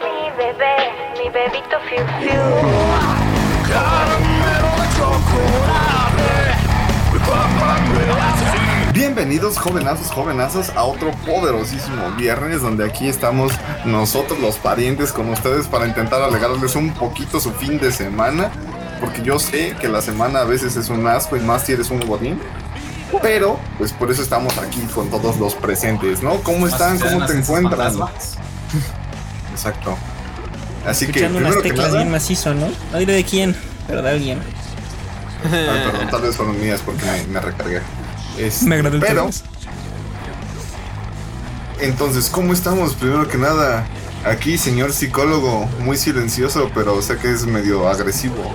Mi bebé, mi bebito fiu fiu. Bienvenidos jovenazos, jovenazas a otro poderosísimo viernes donde aquí estamos nosotros los parientes con ustedes para intentar alegarles un poquito su fin de semana porque yo sé que la semana a veces es un asco y más si eres un godín pero pues por eso estamos aquí con todos los presentes, ¿no? ¿Cómo están? ¿Cómo te encuentras? Exacto. Así que Escuchando unas teclas nada, bien macizo, ¿no? No diré de quién, pero de alguien. Ah, perdón, tal vez fueron mías porque me, me recargué. Este, Me agradó el Pero, entonces, ¿cómo estamos? Primero que nada, aquí, señor psicólogo, muy silencioso, pero sé que es medio agresivo.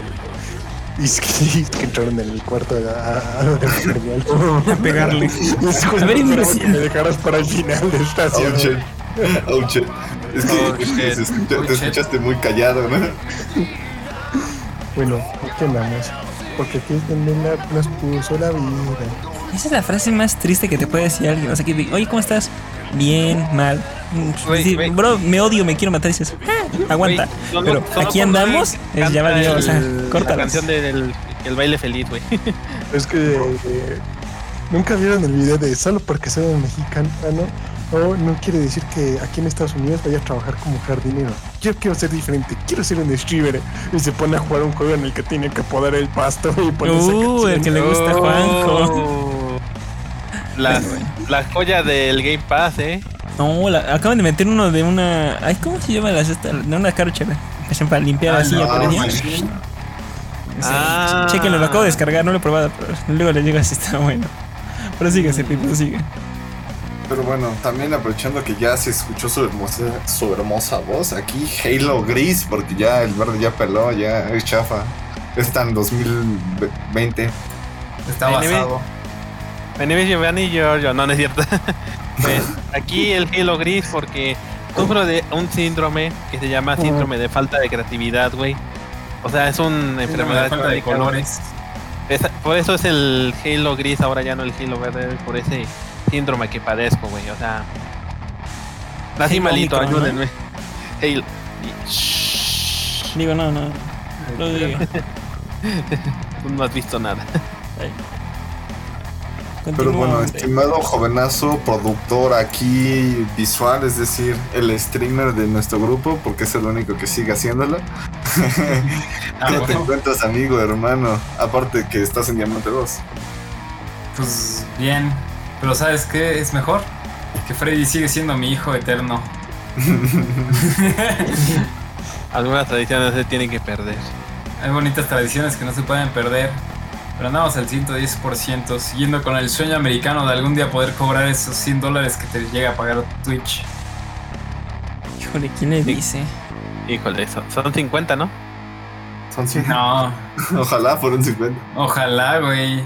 Y es que, es que entraron en el cuarto a, a, A pegarle. Es A ver, me dejaras para el final de esta Oh, shit. Oh, shit. Es que, Oh, escucha- Oh, te escuchaste muy callado, ¿no? Bueno, ¿qué andamos? Porque aquí es donde la- nos puso la vida. Esa es la frase más triste que te puede decir alguien. O sea, que te- oye, ¿cómo estás? Bien, mal. Güey, Decir. Bro, me odio, me quiero matar. Y dices, "Ah, aguanta. Solo- Pero solo aquí andamos, es, ya valió. O sea, el- La canción del el baile feliz, güey. Es que eh, nunca vieron el video de solo porque soy un mexicano o no quiere decir que aquí en Estados Unidos vaya a trabajar como jardinero. Yo quiero ser diferente, quiero ser un streamer. Y se pone a jugar un juego en el que tiene que podar el pasto y pone esa Uh, el que le gusta a Juanjo. Oh. La, la joya del Game Pass, eh. No, la- acaban de meter uno de una. Ay, ¿cómo se llama las esta? De una hacen para limpiar Ah, así, no. Sí, Ah. Chequenlo, lo acabo de descargar, no lo he probado, pero luego les digo si está bueno. Pero sigue, Pipo, sigue. Pero bueno, también aprovechando que ya se escuchó su hermosa, su hermosa voz, aquí Halo Gris, porque ya el verde ya peló, ya es chafa. Está en 2020. Está basado. Is Giovanni Giorgio. No, no es cierto. Pues, aquí el Halo Gris porque sufro de un síndrome que se llama síndrome de falta de creatividad, güey. O sea, es una enfermedad falta de colores. Es- por eso es el Halo Gris, ahora ya no el Halo Verde, por ese síndrome que padezco, güey. O sea, nací malito, Omicron, ¿no? ayúdenme. Halo. Shh, Digo, no, no. Lo digo. tú no has visto nada. Pero bueno, estimado jovenazo, productor aquí visual, es decir, el streamer de nuestro grupo, porque es el único que sigue haciéndolo. Ah, ¿Cómo te bueno. encuentras, amigo, hermano? Aparte que estás en Diamante 2. Pues bien. Pero ¿sabes qué es mejor? Que Freddy sigue siendo mi hijo eterno. Algunas tradiciones se tienen que perder. Hay bonitas tradiciones que no se pueden perder. Pero andamos al 110%, siguiendo con el sueño americano de algún día poder cobrar esos 100 dólares que te llega a pagar Twitch. Híjole, ¿quién le dice? Híjole, son, son 50, ¿no? Son cinco. No, Ojalá fueron 50. ojalá, güey.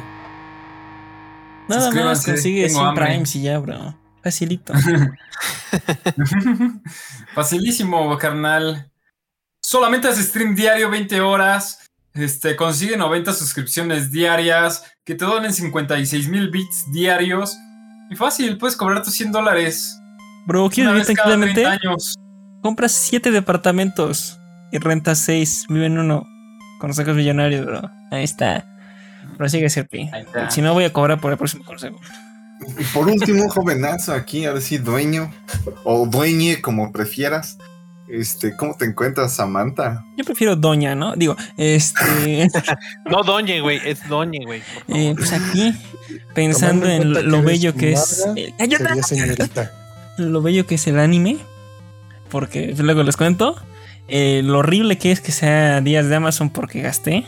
Nada más consigue tengo 100 hambre. primes y ya, bro. Facilito. Facilísimo, carnal. Solamente hace stream diario 20 horas. Este, consigue 90 suscripciones diarias. Que te donen 56 mil bits diarios. Y fácil, puedes cobrar tus 100 dólares. Bro, ¿quieres vivir vez cada 30 tranquilamente? años. Compras 7 departamentos y rentas 6. Vive en uno. Consejos millonarios, bro. Ahí está. Pero sigue Serpi. Si no, voy a cobrar por el próximo consejo. Y por último, jovenazo aquí, ahora sí, dueño, o dueñe, como prefieras. Este, ¿cómo te encuentras, Samantha? Yo prefiero Doña, ¿no? Digo, este. No Doñe, güey, es Doñe, güey. eh, pues aquí, pensando en lo que bello que es. madre, el- lo bello que es el anime. Porque luego les cuento. eh, lo horrible que es que sea días de Amazon porque gasté.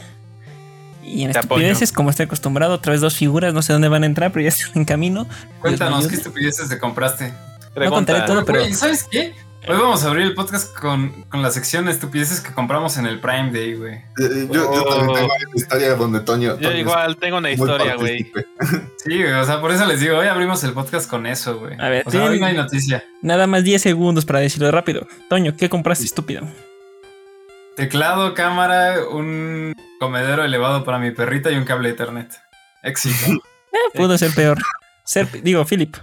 Y en estupideces, como estoy acostumbrado, otra vez dos figuras, no sé dónde van a entrar, pero ya están en camino. Cuéntanos qué estupideces te compraste. no contaré todo. pero- ¿sabes qué? Hoy vamos a abrir el podcast con, con la sección de estupideces que compramos en el Prime Day, güey. Eh, eh, yo, yo también tengo una historia donde Toño. Yo Toño igual tengo una historia, güey. Sí, güey, o sea, por eso les digo, hoy abrimos el podcast con eso, güey. A ver, o sea, hoy tienen- no hay noticia. Nada más 10 segundos para decirlo rápido. Toño, ¿qué compraste, estúpido? Teclado, cámara, un comedero elevado para mi perrita y un cable de Ethernet. Éxito. Eh, pudo ser peor. Ser, digo, Philip.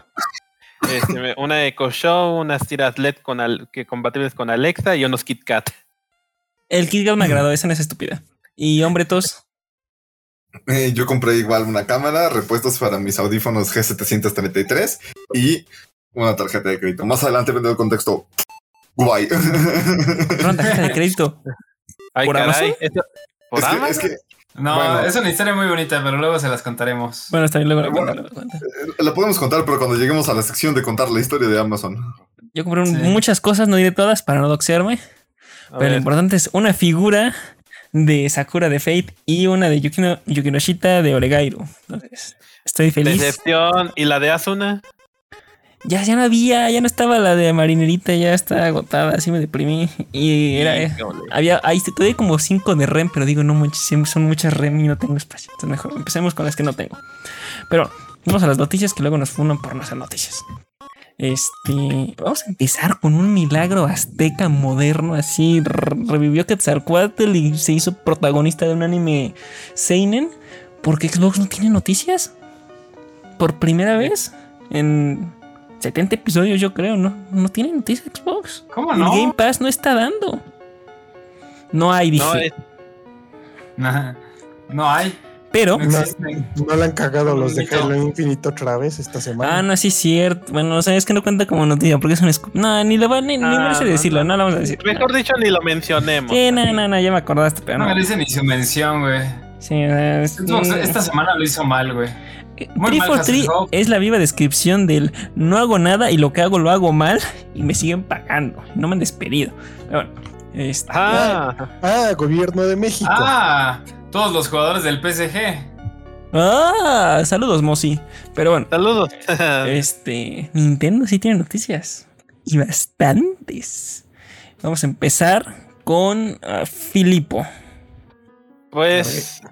Este, una Echo Show, unas tiras LED con al- que compatibles con Alexa y unos KitKat. El KitKat me agradó, esa no es estúpida. Y hombre tos, Eh, yo compré igual una cámara, repuestos para mis audífonos G733 y una tarjeta de crédito. Más adelante vendré el contexto. Guay. una tarjeta de crédito. Ay, ¿Por caray. Amazon? ¿eso- ¿Por es, que, Amazon? es que No, Bueno. es una historia muy bonita, pero luego se las contaremos. Bueno, está bien, luego lo Bueno. cuento. eh, la podemos contar, pero cuando lleguemos a la sección de contar la historia de Amazon. Yo compré Sí. muchas cosas, no diré todas para no doxearme. A Pero lo importante es una figura de Sakura de Fate y una de Yukino, Yukinoshita de Oregairu. Entonces, estoy feliz. Decepción. ¿Y la de Asuna? Ya, ya no había, ya no estaba la de Marinerita, ya está agotada, así me deprimí. Y era, había, ahí todavía como 5 de REM, pero digo, no manches, son muchas REM y no tengo espacio. Entonces mejor empecemos con las que no tengo. Pero vamos a las noticias que luego nos funan por no hacer noticias. Este, vamos a empezar con un milagro azteca moderno, así re- revivió Quetzalcoatl y se hizo protagonista de un anime seinen porque Xbox no tiene noticias. Por primera vez en 70 episodios, yo creo, ¿no? No tiene noticias Xbox. ¿Cómo El no? Game Pass no está dando. No hay, dije. No, es- Nah, no hay. pero. No. No le han cagado los de. Halo Infinite otra vez esta semana. Ah, no, sí es cierto. Bueno, o sea, es que no cuenta como noticia porque es un. escu- No, ni lo van, ni, ni Ah, merece no, decirlo, no. lo vamos a decir. mejor dicho, ni lo mencionemos. Sí, no, no, no, ya me acordaste, pero No no. merece ni su mención, güey. Sí, es- esta semana lo hizo mal, güey. Muy 343 mal, Hasselhoff. es la viva descripción del no hago nada y lo que hago lo hago mal y me siguen pagando. No me han despedido. Pero bueno, este, Ah, Ah, gobierno de México. Ah, todos los jugadores del PSG. ah, saludos, Mosi. Pero bueno, saludos. este Nintendo sí tiene noticias y bastantes. Vamos a empezar con ah, Filipo. Pues,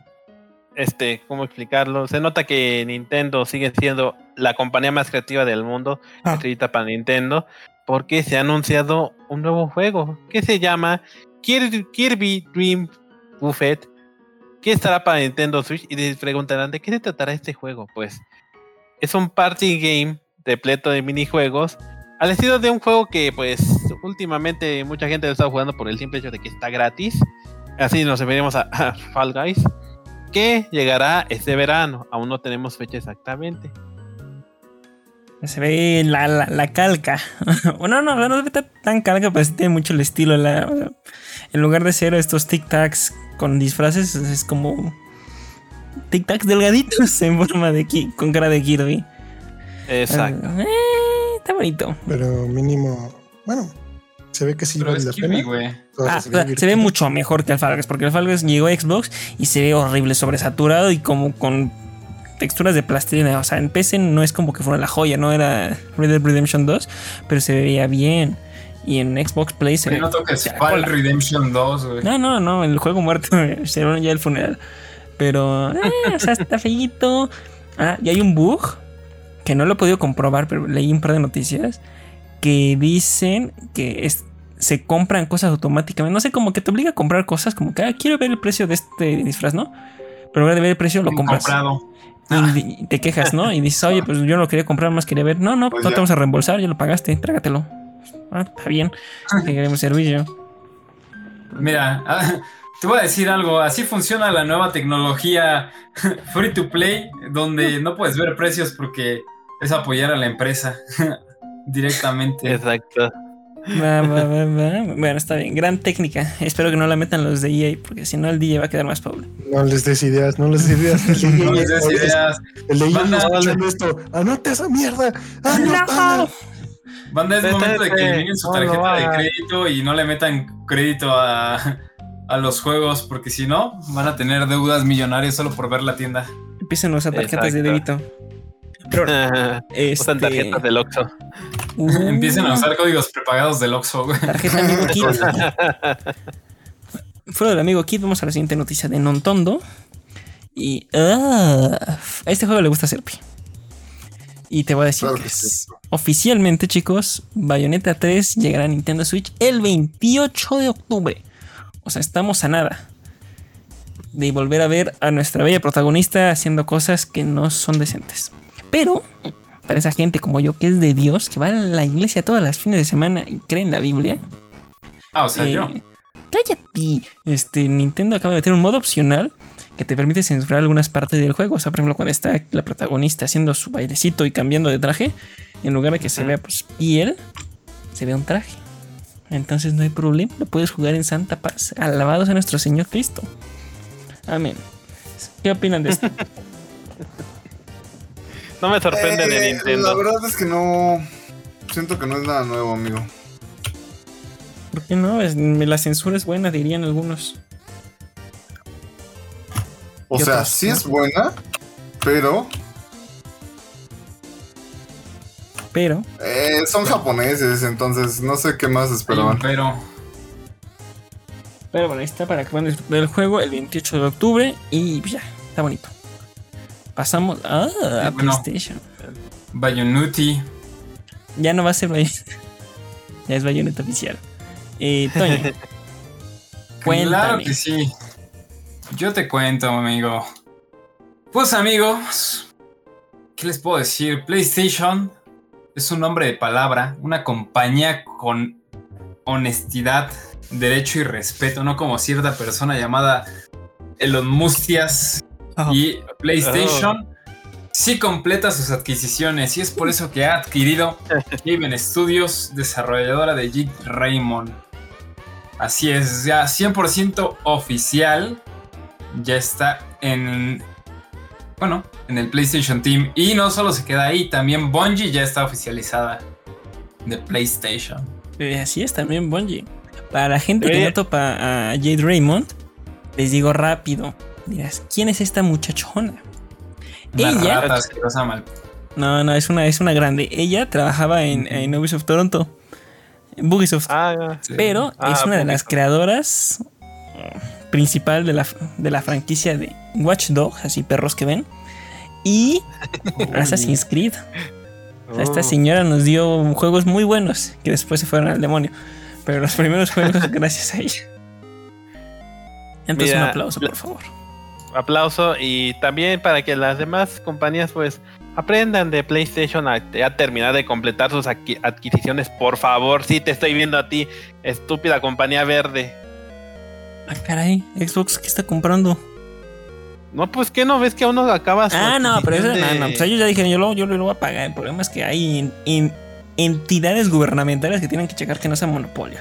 este, ¿cómo explicarlo? Se nota que Nintendo sigue siendo la compañía más creativa del mundo, Ah. para Nintendo, porque se ha anunciado un nuevo juego que se llama Kir- Kirby Dream Buffet, que estará para Nintendo Switch. Y les preguntarán, ¿de qué se tratará este juego? Pues, es un party game repleto de minijuegos, al estilo de un juego que, pues, últimamente mucha gente lo está jugando por el simple hecho de que está gratis. Así nos referimos a, a Fall Guys, que llegará este verano. Aún no tenemos fecha exactamente. Se ve la, la, la calca. bueno, no, no se ve tan- calca, pero sí tiene mucho el estilo. La, en lugar de ser estos tic-tacs con disfraces, es como tic-tacs delgaditos en forma de ki- con cara de Kirby. Exacto. Eh, está bonito. Pero mínimo. Bueno, se ve que sí Pero vale es la pena. Ah, se o sea, se ve mucho mejor que Guys, porque Guys llegó a Xbox y se ve horrible, sobresaturado y como con texturas de plastilina. O sea, en PC no es como que fuera la joya, no era Red Dead Redemption 2, pero se veía bien. Y en Xbox Play se ve. no toques se Fall. Redemption 2, güey. No, no, no, el juego muerto, hicieron ya el funeral. Pero, eh, o sea, está feíto. Ah, y hay un bug que no lo he podido comprobar, pero leí un par de noticias que dicen que es- se compran cosas automáticamente. No sé, como que te obliga a comprar cosas, como que ah, quiero ver el precio de este disfraz, ¿no? Pero en lugar de ver el precio, lo compras. Comprado. Y, y te quejas, ¿no? Y dices, oye, pues yo no lo quería comprar, más quería ver. No, no, Pues no te vamos a reembolsar, ya lo pagaste, trágatelo. Ah, está bien, te queremos servicio. Mira, ah, te voy a decir algo. Así funciona la nueva tecnología free to play, donde no puedes ver precios porque es apoyar a la empresa directamente. Exacto. Va, va, va, va. Bueno, está bien. Gran técnica. Espero que no la metan los de EA, porque si no, el DJ va a quedar más pobre. No les des ideas, no les des ideas. El No les des ideas. El de Banda, escuchando esto. ¡Anota esa mierda! ¡Anota! Banda, es momento de que eliminen su tarjeta de crédito y no le metan crédito a, a los juegos, porque si no, van a tener deudas millonarias solo por ver la tienda. Empiecen a usar tarjetas de débito. Pero, este, Usan tarjetas del Oxxo. uh, Empiecen a usar códigos prepagados del Oxxo, güey. Tarjeta amigo Kid. Fuera del amigo Kid, vamos a la siguiente noticia de Nontondo. Y. ah, a este juego le gusta Serpi. Y te voy a decir Claro que que es- oficialmente, chicos, Bayonetta 3 llegará a Nintendo Switch el 28 de octubre. O sea, estamos a nada de volver a ver a nuestra bella protagonista haciendo cosas que no son decentes. Pero para esa gente como yo que es de Dios, que va a la iglesia todas las fines de semana y cree en la Biblia. Ah, o sea, eh, yo. Cállate. Este, Nintendo acaba de meter un modo opcional que te permite censurar algunas partes del juego. O sea, por ejemplo, cuando está la protagonista haciendo su bailecito y cambiando de traje, en lugar de que se vea pues piel, se ve un traje. Entonces no hay problema, lo puedes jugar en santa paz. Alabados a nuestro Señor Cristo. Amén. ¿Qué opinan de esto? No me sorprende de Eh, Nintendo. La verdad es que no. Siento que no es nada nuevo, amigo. ¿Por qué no? Es- la censura es buena, dirían algunos. O ¿Qué sea, sí no? es buena, pero Pero, eh, son japoneses, entonces no sé qué más esperaban. Pero. pero bueno, ahí está para que puedan disfrutar del juego el 28 de octubre y ya, está bonito. Pasamos a, a bueno. PlayStation. Bayonuti. Ya no va a ser Bayonetta. Ya es Bayonetta oficial. Eh, Toño. Claro que sí. Yo te cuento, amigo. Pues amigos, ¿qué les puedo decir? PlayStation es un nombre de palabra, una compañía con honestidad, derecho y respeto, no como cierta persona llamada Elon Mustias. Oh. Y PlayStation sí completa sus adquisiciones y es por eso que ha adquirido Haven Studios, desarrolladora de Jig Raymond. Así es, ya 100% oficial. Ya está en. Bueno, en el PlayStation Team. Y no solo se queda ahí, también Bungie ya está oficializada de PlayStation. Así es también Bungie. Para la gente que no topa a Jade Raymond, les digo rápido. Dirás, ¿quién es esta muchachona? Una Ella, rata asquerosa mal. no, no, es una, es una grande. Ella trabajaba en, en Ubisoft Toronto, en Bugisoft, Ah. Sí. pero Ah, es una de las creadoras eh, principal de la, de la franquicia de Watch Dogs, así perros que ven, y Assassin's Creed. O sea, esta Oh. señora nos dio juegos muy buenos que después se fueron al demonio. Pero los primeros juegos, gracias a ella. Entonces, Mira, un aplauso, la- por favor. Aplauso y también para que las demás compañías pues aprendan de PlayStation a, a terminar de completar sus adqui- adquisiciones. Por favor, sí te estoy viendo a ti, estúpida compañía verde. Ah, caray, Xbox, ¿qué está comprando? No, pues que no ves que uno acaba Ah, no, pero eso, adquisición no, no, de- pues ellos ya dijeron, yo lo, yo lo voy a pagar. El problema es que hay en- en- entidades gubernamentales que tienen que checar que no sea monopolio.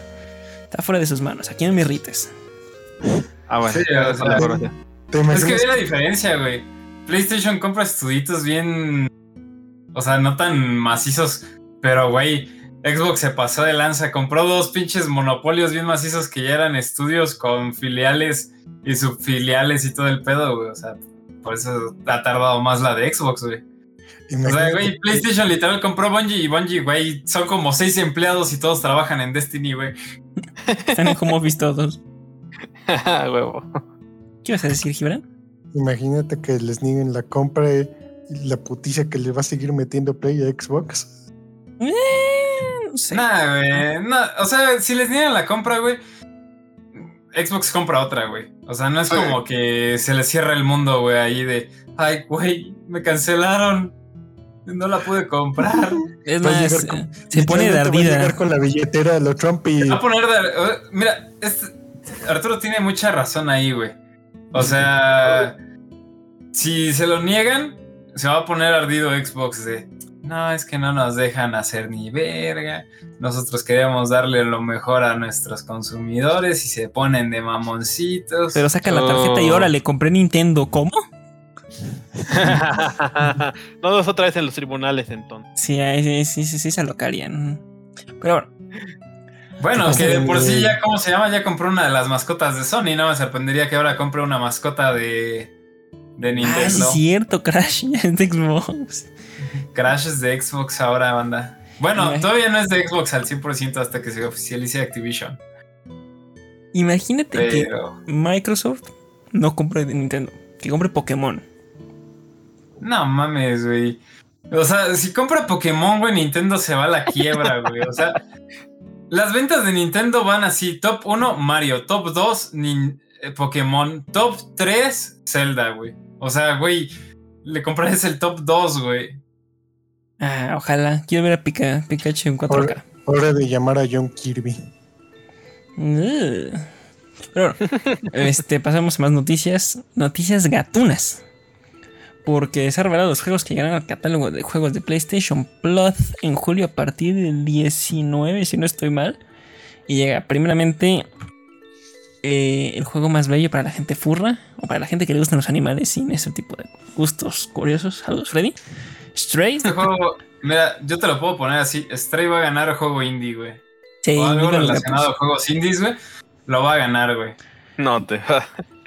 Está fuera de sus manos. Aquí no me irrites. Ah, bueno. Sí, o sea, la información. ¿Te Es que ve la diferencia, güey. PlayStation compra estuditos bien. O sea, no tan macizos. Pero, güey, Xbox se pasó de lanza. Compró dos pinches monopolios bien macizos que ya eran estudios con filiales y subfiliales y todo el pedo, güey. O sea, por eso ha tardado más la de Xbox, güey. O sea, güey, PlayStation literal compró Bungie y Bungie, güey, son como seis empleados y todos trabajan en Destiny, güey. Están en home office todos. Huevo. ¿Qué ibas a decir, Gibran? Imagínate que les nieguen la compra y la puticia que le va a seguir metiendo Play a Xbox. Eh, no sé. Nah, güey. no, o sea, si les niegan la compra, güey. Xbox compra otra, güey. O sea, no es como que se les cierra el mundo, güey, ahí de. Ay, güey, me cancelaron. No la pude comprar. Es más, con- eh, se pone de Literalmente va a ardida. llegar con la billetera a lo Trump y Va a poner de. eh, Mira, este- Arturo tiene mucha razón ahí, güey. O sea, si se lo niegan, se va a poner ardido Xbox de. No, es que no nos dejan hacer ni verga. Nosotros queríamos darle lo mejor a nuestros consumidores y se ponen de mamoncitos. Pero saca la tarjeta y Oh. órale, compré Nintendo. ¿Cómo? no dos otra vez en los tribunales entonces. Sí, sí, sí, sí, sí se alocarían. Pero bueno, Bueno, que de por sí ya, ¿cómo se llama? Ya compró una de las mascotas de Sony. No me sorprendería que ahora compre una mascota de, de ah, Nintendo. es cierto, Crash es de Xbox. Crash es de Xbox ahora, banda. Bueno, todavía no es de Xbox al 100% hasta que se oficialice Activision. Imagínate que. Microsoft no compre de Nintendo, que compre Pokémon. No mames, güey. O sea, si compra Pokémon, güey, Nintendo se va a la quiebra, güey. O sea, las ventas de Nintendo van así: top 1, Mario, top 2, Nin- eh, Pokémon, top 3, Zelda, güey. O sea, güey, le comprarías el top 2, güey. Ah, ojalá. Quiero ver a Pika- Pikachu en 4K. Hora de llamar a John Kirby. Ugh. Pero este, pasamos a más noticias. Noticias gatunas. Porque se han revelado los juegos que llegarán al catálogo de juegos de PlayStation Plus en julio a partir del 19, si no estoy mal. Y llega primeramente eh, el juego más bello para la gente furra o para la gente que le gustan los animales sin ese tipo de gustos curiosos. Saludos, Freddy. Stray. Este juego, mira, yo te lo puedo poner así. Stray va a ganar juego indie, güey. Sí, o algo relacionado a juegos indies, güey. Lo va a ganar, güey. No te.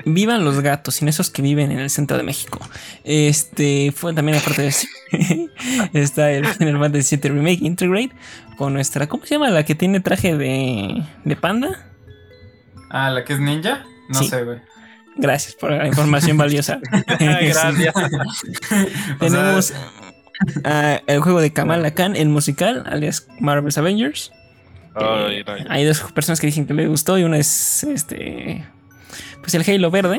Vivan los gatos, sin esos que viven en el centro de México. Este fue también aparte de eso. está el Final Fantasy VII Remake Integrate con nuestra. ¿Cómo se llama? La que tiene traje de, de panda. Ah, la que es ninja. No Sí. sé, güey. Gracias por la información valiosa. Gracias. Tenemos ah, el juego de Kamala Khan, el musical, alias Marvel's Avengers. Ay, Eh, ay. hay dos personas que dicen que le gustó y una es este. Pues el Halo verde.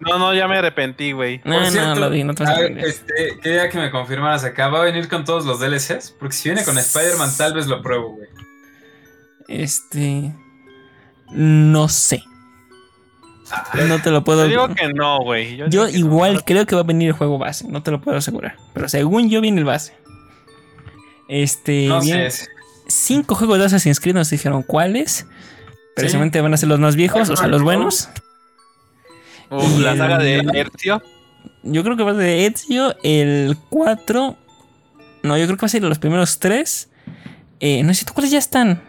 No, no, ya me arrepentí, güey. No, no, cierto, lo vi, no te vas a Ah, arrepentir. este, quería que me confirmaras acá. ¿Va a venir con todos los DLCs? Porque si viene con Spider-Man, tal vez lo pruebo, güey. Este. No sé. No te lo Yo puedo. digo que no, güey. Yo igual no. creo que va a venir el juego base. No te lo puedo asegurar. Pero según yo, viene el base. Este. No viene sé. cinco juegos de Assassin's Creed. Nos dijeron cuáles. Pero Sí. seguramente van a ser los más viejos, o sea, los buenos. Uf, la y saga de Ezio. Yo creo que va a ser de Ezio, el 4. No, yo creo que va a ser de los primeros tres. Eh, no sé, ¿cuáles ya están?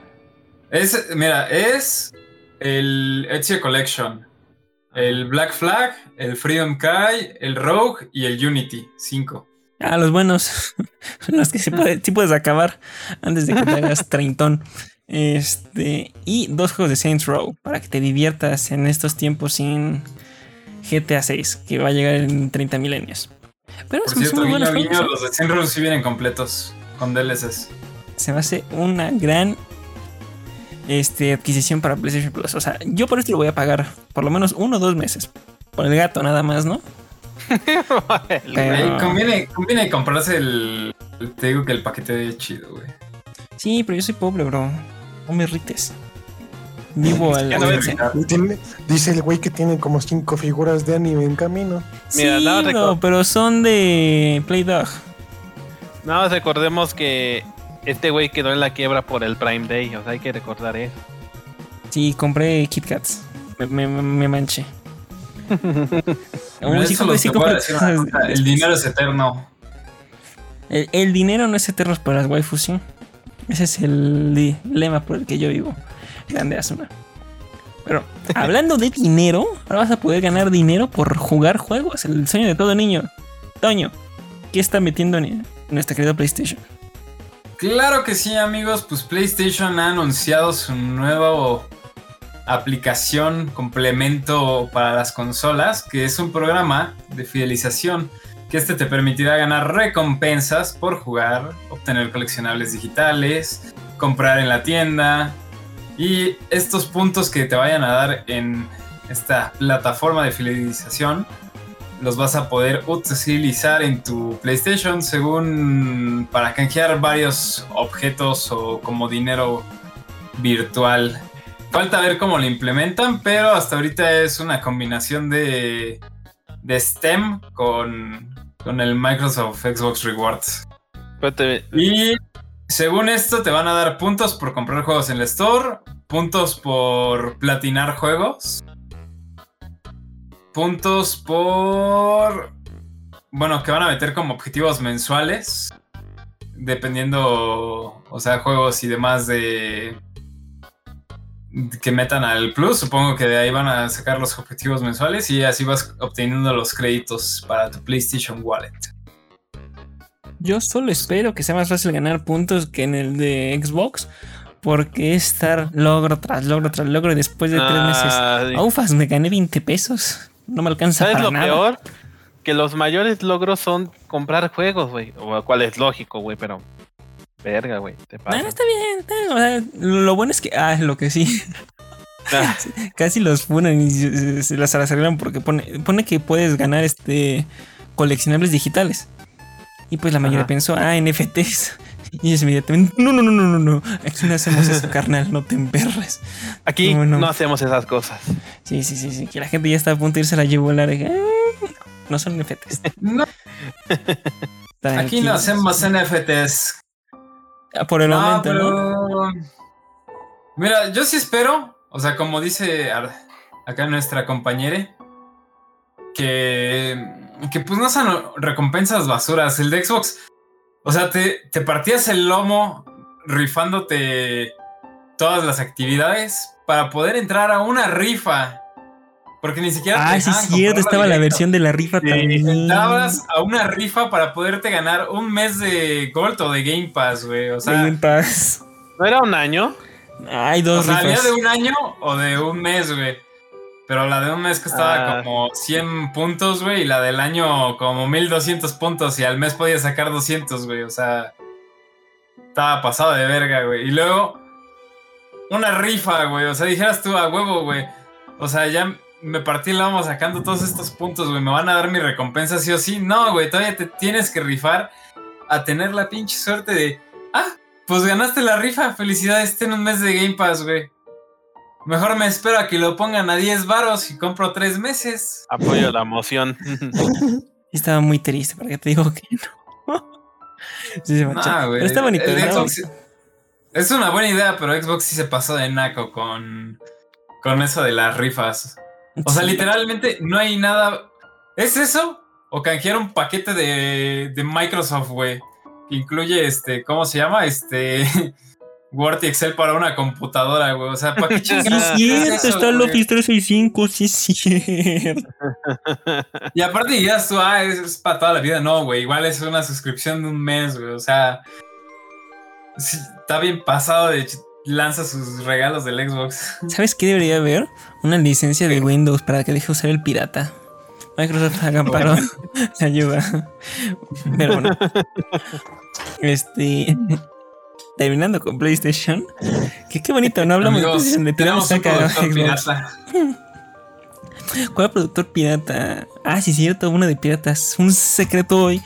Es, mira, es el Ezio Collection, el Black Flag, el Freedom Kai, el Rogue y el Unity 5. Ah, los buenos. los que sí, puede- sí puedes acabar antes de que te hagas treintón. Este. Y dos juegos de Saints Row. Para que te diviertas en estos tiempos sin GTA 6. Que va a llegar en 30 milenios. Pero Por son, son cierto, los de Row sí vienen completos, con DLCs. Se me hace una gran este, adquisición para PlayStation Plus. O sea, yo por esto lo voy a pagar por lo menos uno o dos meses. Por el gato nada más, ¿no? Pero- conviene, conviene comprarse el, el- Te digo que el paquete es chido, güey. Sí, pero yo soy pobre, bro. No me irrites. Vivo al. No dice el güey que tiene como cinco figuras de anime en camino. Mira, sí, nada reco- pero son de Playdog. Nada más recordemos que este güey quedó en la quiebra por el Prime Day. O sea, hay que recordar eso. Sí, compré Kit Kats. Me, me- me- manché. Sí sí el dinero es eterno. El, el dinero no es eterno para las waifus, ¿sí? Ese es el lema por el que yo vivo. Grande Asuna. Pero hablando de dinero, ahora vas a poder ganar dinero por jugar juegos. El sueño de todo niño. Toño, ¿qué está metiendo en nuestra querida PlayStation? Claro que sí, amigos. Pues PlayStation ha anunciado su nuevo aplicación complemento para las consolas, que es un programa de fidelización que este te permitirá ganar recompensas por jugar, obtener coleccionables digitales, comprar en la tienda y estos puntos que te vayan a dar en esta plataforma de fidelización los vas a poder utilizar en tu PlayStation según para canjear varios objetos o como dinero virtual. Falta ver cómo lo implementan, pero hasta ahorita es una combinación de, de STEM con, con el Microsoft Xbox Rewards. Espérate, Y según esto te van a dar puntos por comprar juegos en el store, puntos por platinar juegos, puntos por... Bueno, que van a meter como objetivos mensuales, dependiendo, o sea, juegos y demás de... que metan al plus, supongo que de ahí van a sacar los objetivos mensuales y así vas obteniendo los créditos para tu PlayStation Wallet. Yo solo espero que sea más fácil ganar puntos que en el de Xbox. Porque es estar logro tras logro tras logro y después de tres meses. ah, Ufas, me gané 20 pesos. No me alcanza ¿Sabes para lo nada. peor? Que los mayores logros son comprar juegos, güey. O cual es lógico, güey, pero. Verga, güey. Te No, pasa. no, está bien. está bien, o sea, lo bueno es que. Ah, lo que sí. Ah, Casi los funan y se, se las arreglan porque pone, pone que puedes ganar este coleccionables digitales. Y pues la mayoría Ajá. pensó, ah, NFTs. Y es inmediatamente, no, no, no, no, no, no. Aquí no hacemos eso, carnal, no te emberres. Aquí No, no. no hacemos esas cosas. Sí, sí, sí, sí. Que la gente ya está a punto de irse a la yugular. y, "Ah, No son NFTs. No, aquí no hacemos NFTs. Ah, Por el No, momento, ¿no? pero. Mira, yo sí espero, o sea, como dice acá nuestra compañera, que, que pues no sean recompensas basuras. El de Xbox, o sea, te, te partías el lomo rifándote todas las actividades para poder entrar a una rifa. Porque ni siquiera te Ah, sí, dejaban cierto. Estaba la versión de la rifa Sí, también. Entrabas a una rifa para poderte ganar un mes de Gold o de Game Pass, güey. O De sea, Game Pass. ¿No era un año? Hay o dos sea, había rifas. de un año o de un mes, güey. Pero la de un mes costaba Ah. como 100 puntos, güey. Y la del año como 1200 puntos. Y al mes podías sacar 200, güey. O sea, estaba pasado de verga, güey. Y luego, una rifa, güey. O sea, dijeras tú a huevo, güey. O sea, ya me partí la vamos sacando todos estos puntos, güey. Me van a dar mi recompensa sí o sí. No, güey. Todavía te tienes que rifar a tener la pinche suerte de. Ah, pues ganaste la rifa. Felicidades, ten un mes de Game Pass, güey. Mejor me espero a que lo pongan a 10 varos y compro 3 meses. Apoyo la moción. Estaba muy triste, porque te digo que no. Sí, se manchó. Nah, güey. Pero está bonito. El Xbox-. Es una buena idea, pero Xbox sí se pasó de naco con, con eso de las rifas. O sea, Sí. literalmente no hay nada. ¿Es eso? O canjear un paquete de, de Microsoft, güey. Que incluye este, ¿cómo se llama? Este. Word y Excel para una computadora, güey. O sea, ¿para qué Sí, chingados es cierto, eso, está el? Office 365, sí es cierto. Y aparte dirías tú, ah, es, es para toda la vida. No, güey, igual es una suscripción de un mes, güey. O sea, sí, está bien pasado de lanza sus regalos del Xbox. ¿Sabes qué debería haber? Una licencia de Windows para que deje usar el pirata. Microsoft haga paro. Ayuda. Pero bueno. Este. Terminando con PlayStation. Que qué bonito, no hablamos Amigos, de PlayStation, le tiramos tenemos un saca a productor Xbox. pirata. ¿Cuál productor pirata? Ah, sí, cierto, uno de piratas. Un secreto hoy.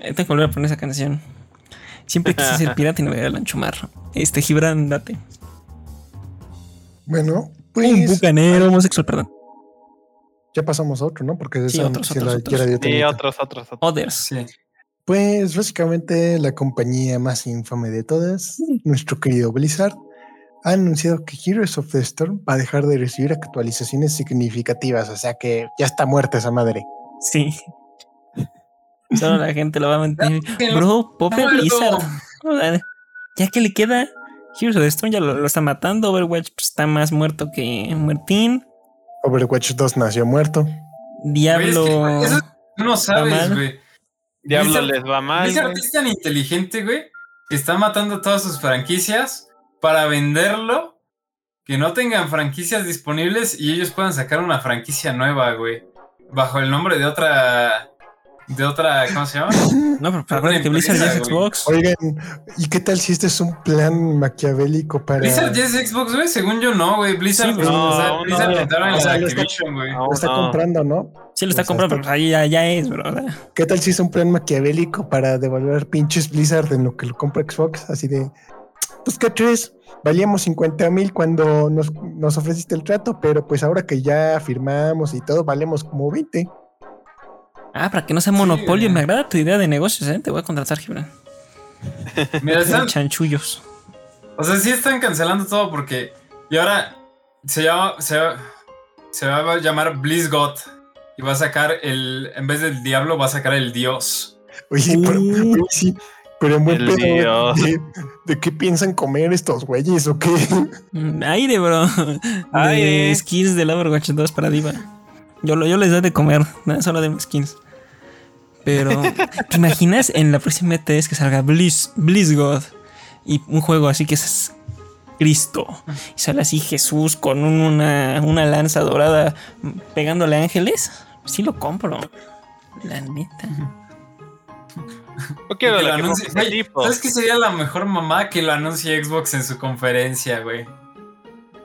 Eh, Tengo que volver a poner esa canción. Siempre quise ser pirata y no me voy a lanchumar. Este, Gibran, date. Bueno, Un pues bucanero homosexual, perdón. ya pasamos a otro, ¿no? Porque Sí, esa otros, sí otros, la- otros. la dio Sí, otros, otros, otros. Others. Sí. Pues básicamente la compañía más infame de todas, nuestro querido Blizzard, ha anunciado que Heroes of the Storm va a dejar de recibir actualizaciones significativas, o sea que ya está muerta esa madre. Sí. Solo la gente lo va a mantener. Bro, pobre muerto. Blizzard. Ya que le queda. Heroes of the Storm ya lo, lo está matando. Overwatch pues, está más muerto que muertín. Overwatch 2 nació muerto. Güey, es que Diablo. eso no sabes, güey. Diablo les va mal. Blizzard es tan inteligente, güey, que está matando todas sus franquicias para venderlo, que no tengan franquicias disponibles y ellos puedan sacar una franquicia nueva, güey, bajo el nombre de otra, de otra, ¿cómo se llama? No, pero acuérdate que Blizzard ya es. Xbox. Oigan, ¿y qué tal si este es un plan maquiavélico para... Blizzard ya es Xbox, güey, según yo no, güey, Blizzard, Sí, pues, no, o sea, no, Blizzard no. entraron en la Activision, güey. Lo está no. comprando, ¿no? Sí, lo está O sea, comprando, está- pero ahí ya, ya es, bro. ¿Qué tal si es un plan maquiavélico para devolver pinches Blizzard en lo que lo compra Xbox? Así de, pues qué crees, valíamos 50 mil cuando nos, nos ofreciste el trato, pero pues ahora que ya firmamos y todo, valemos como 20. Ah, para que no sea monopolio. güey. Me agrada tu idea de negocios, ¿eh? Te voy a contratar, Gibran. Mira, están, Chanchullos. O sea, sí están cancelando todo porque. Y ahora se llama. Se, va- se va a llamar BlizzGod. Y va a sacar el. En vez del diablo, va a sacar el dios. Oye, pero, Uh. oye, sí, pero en buen El pedo, Dios. ¿de, de qué piensan comer estos güeyes o qué? Mm, Aire, bro. Aire. De skins del Overwatch 2 para Diva. Yo, lo- yo les doy de comer, nada, solo de skins. Pero, ¿te imaginas en la próxima E3 que salga Blizz, BlizzGod? Y un juego así que es Cristo. Y sale así Jesús con un- una, una lanza dorada pegándole ángeles. Sí lo compro. La neta. Yo quiero Y que lo anuncie-. ¿Sabes qué sería la mejor mamá que lo anuncie Xbox en su conferencia, güey?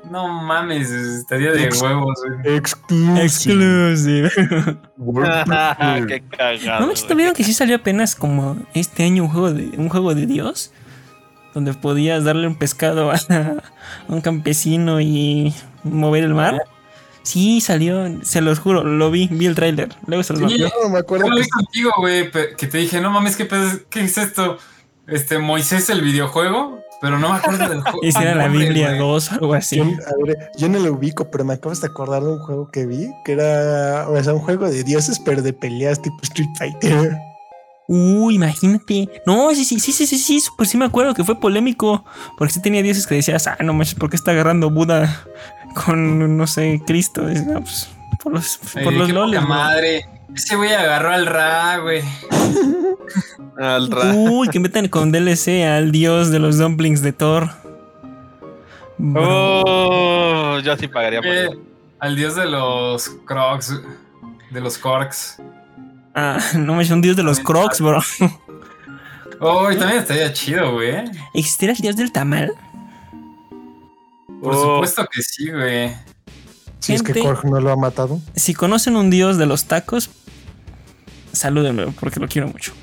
No mames, estaría de Ex- huevos, güey. Exclusive. Exclusive. Qué cagado. ¿No. ¿te vieron que sí salió apenas como este año un juego de, un juego de Dios? Donde podías darle un pescado a, a un campesino y mover el mar. Sí, salió, se los juro, lo vi, vi el tráiler. Luego se los Sí. No, me acuerdo Yo lo que vi contigo, güey, que te dije, no mames, ¿qué, pedo- qué es esto? Este, Moisés el videojuego, pero no me acuerdo del juego. Esa era la Biblia güey. 2 o algo así. Yo, ver, yo no lo ubico, pero me acabas de acordar de un juego que vi, que era, o sea, un juego de dioses, pero de peleas tipo Street Fighter. Uy, imagínate. No, sí, sí, sí, sí, sí, sí, pues sí me acuerdo que fue polémico. Porque sí tenía dioses que decías, ah, no manches, ¿por qué está agarrando Buda con, no sé, Cristo? Es, no, pues, por los, Ay, por los qué loles. Ese güey agarró al Ra, güey. Al ra- Uy, que metan con DLC al dios de los dumplings de Thor. Bro. Oh, yo sí pagaría por Eh, eso. al dios de los Crocs, de los Corks. Ah, no manches, un dios de los crocs, bro. Oh, y también estaría chido, güey. ¿Existirá el dios del tamal? Por Oh. supuesto que sí, güey. Si es que Gente. Korg no lo ha matado. Si conocen un dios de los tacos, salúdenme porque lo quiero mucho.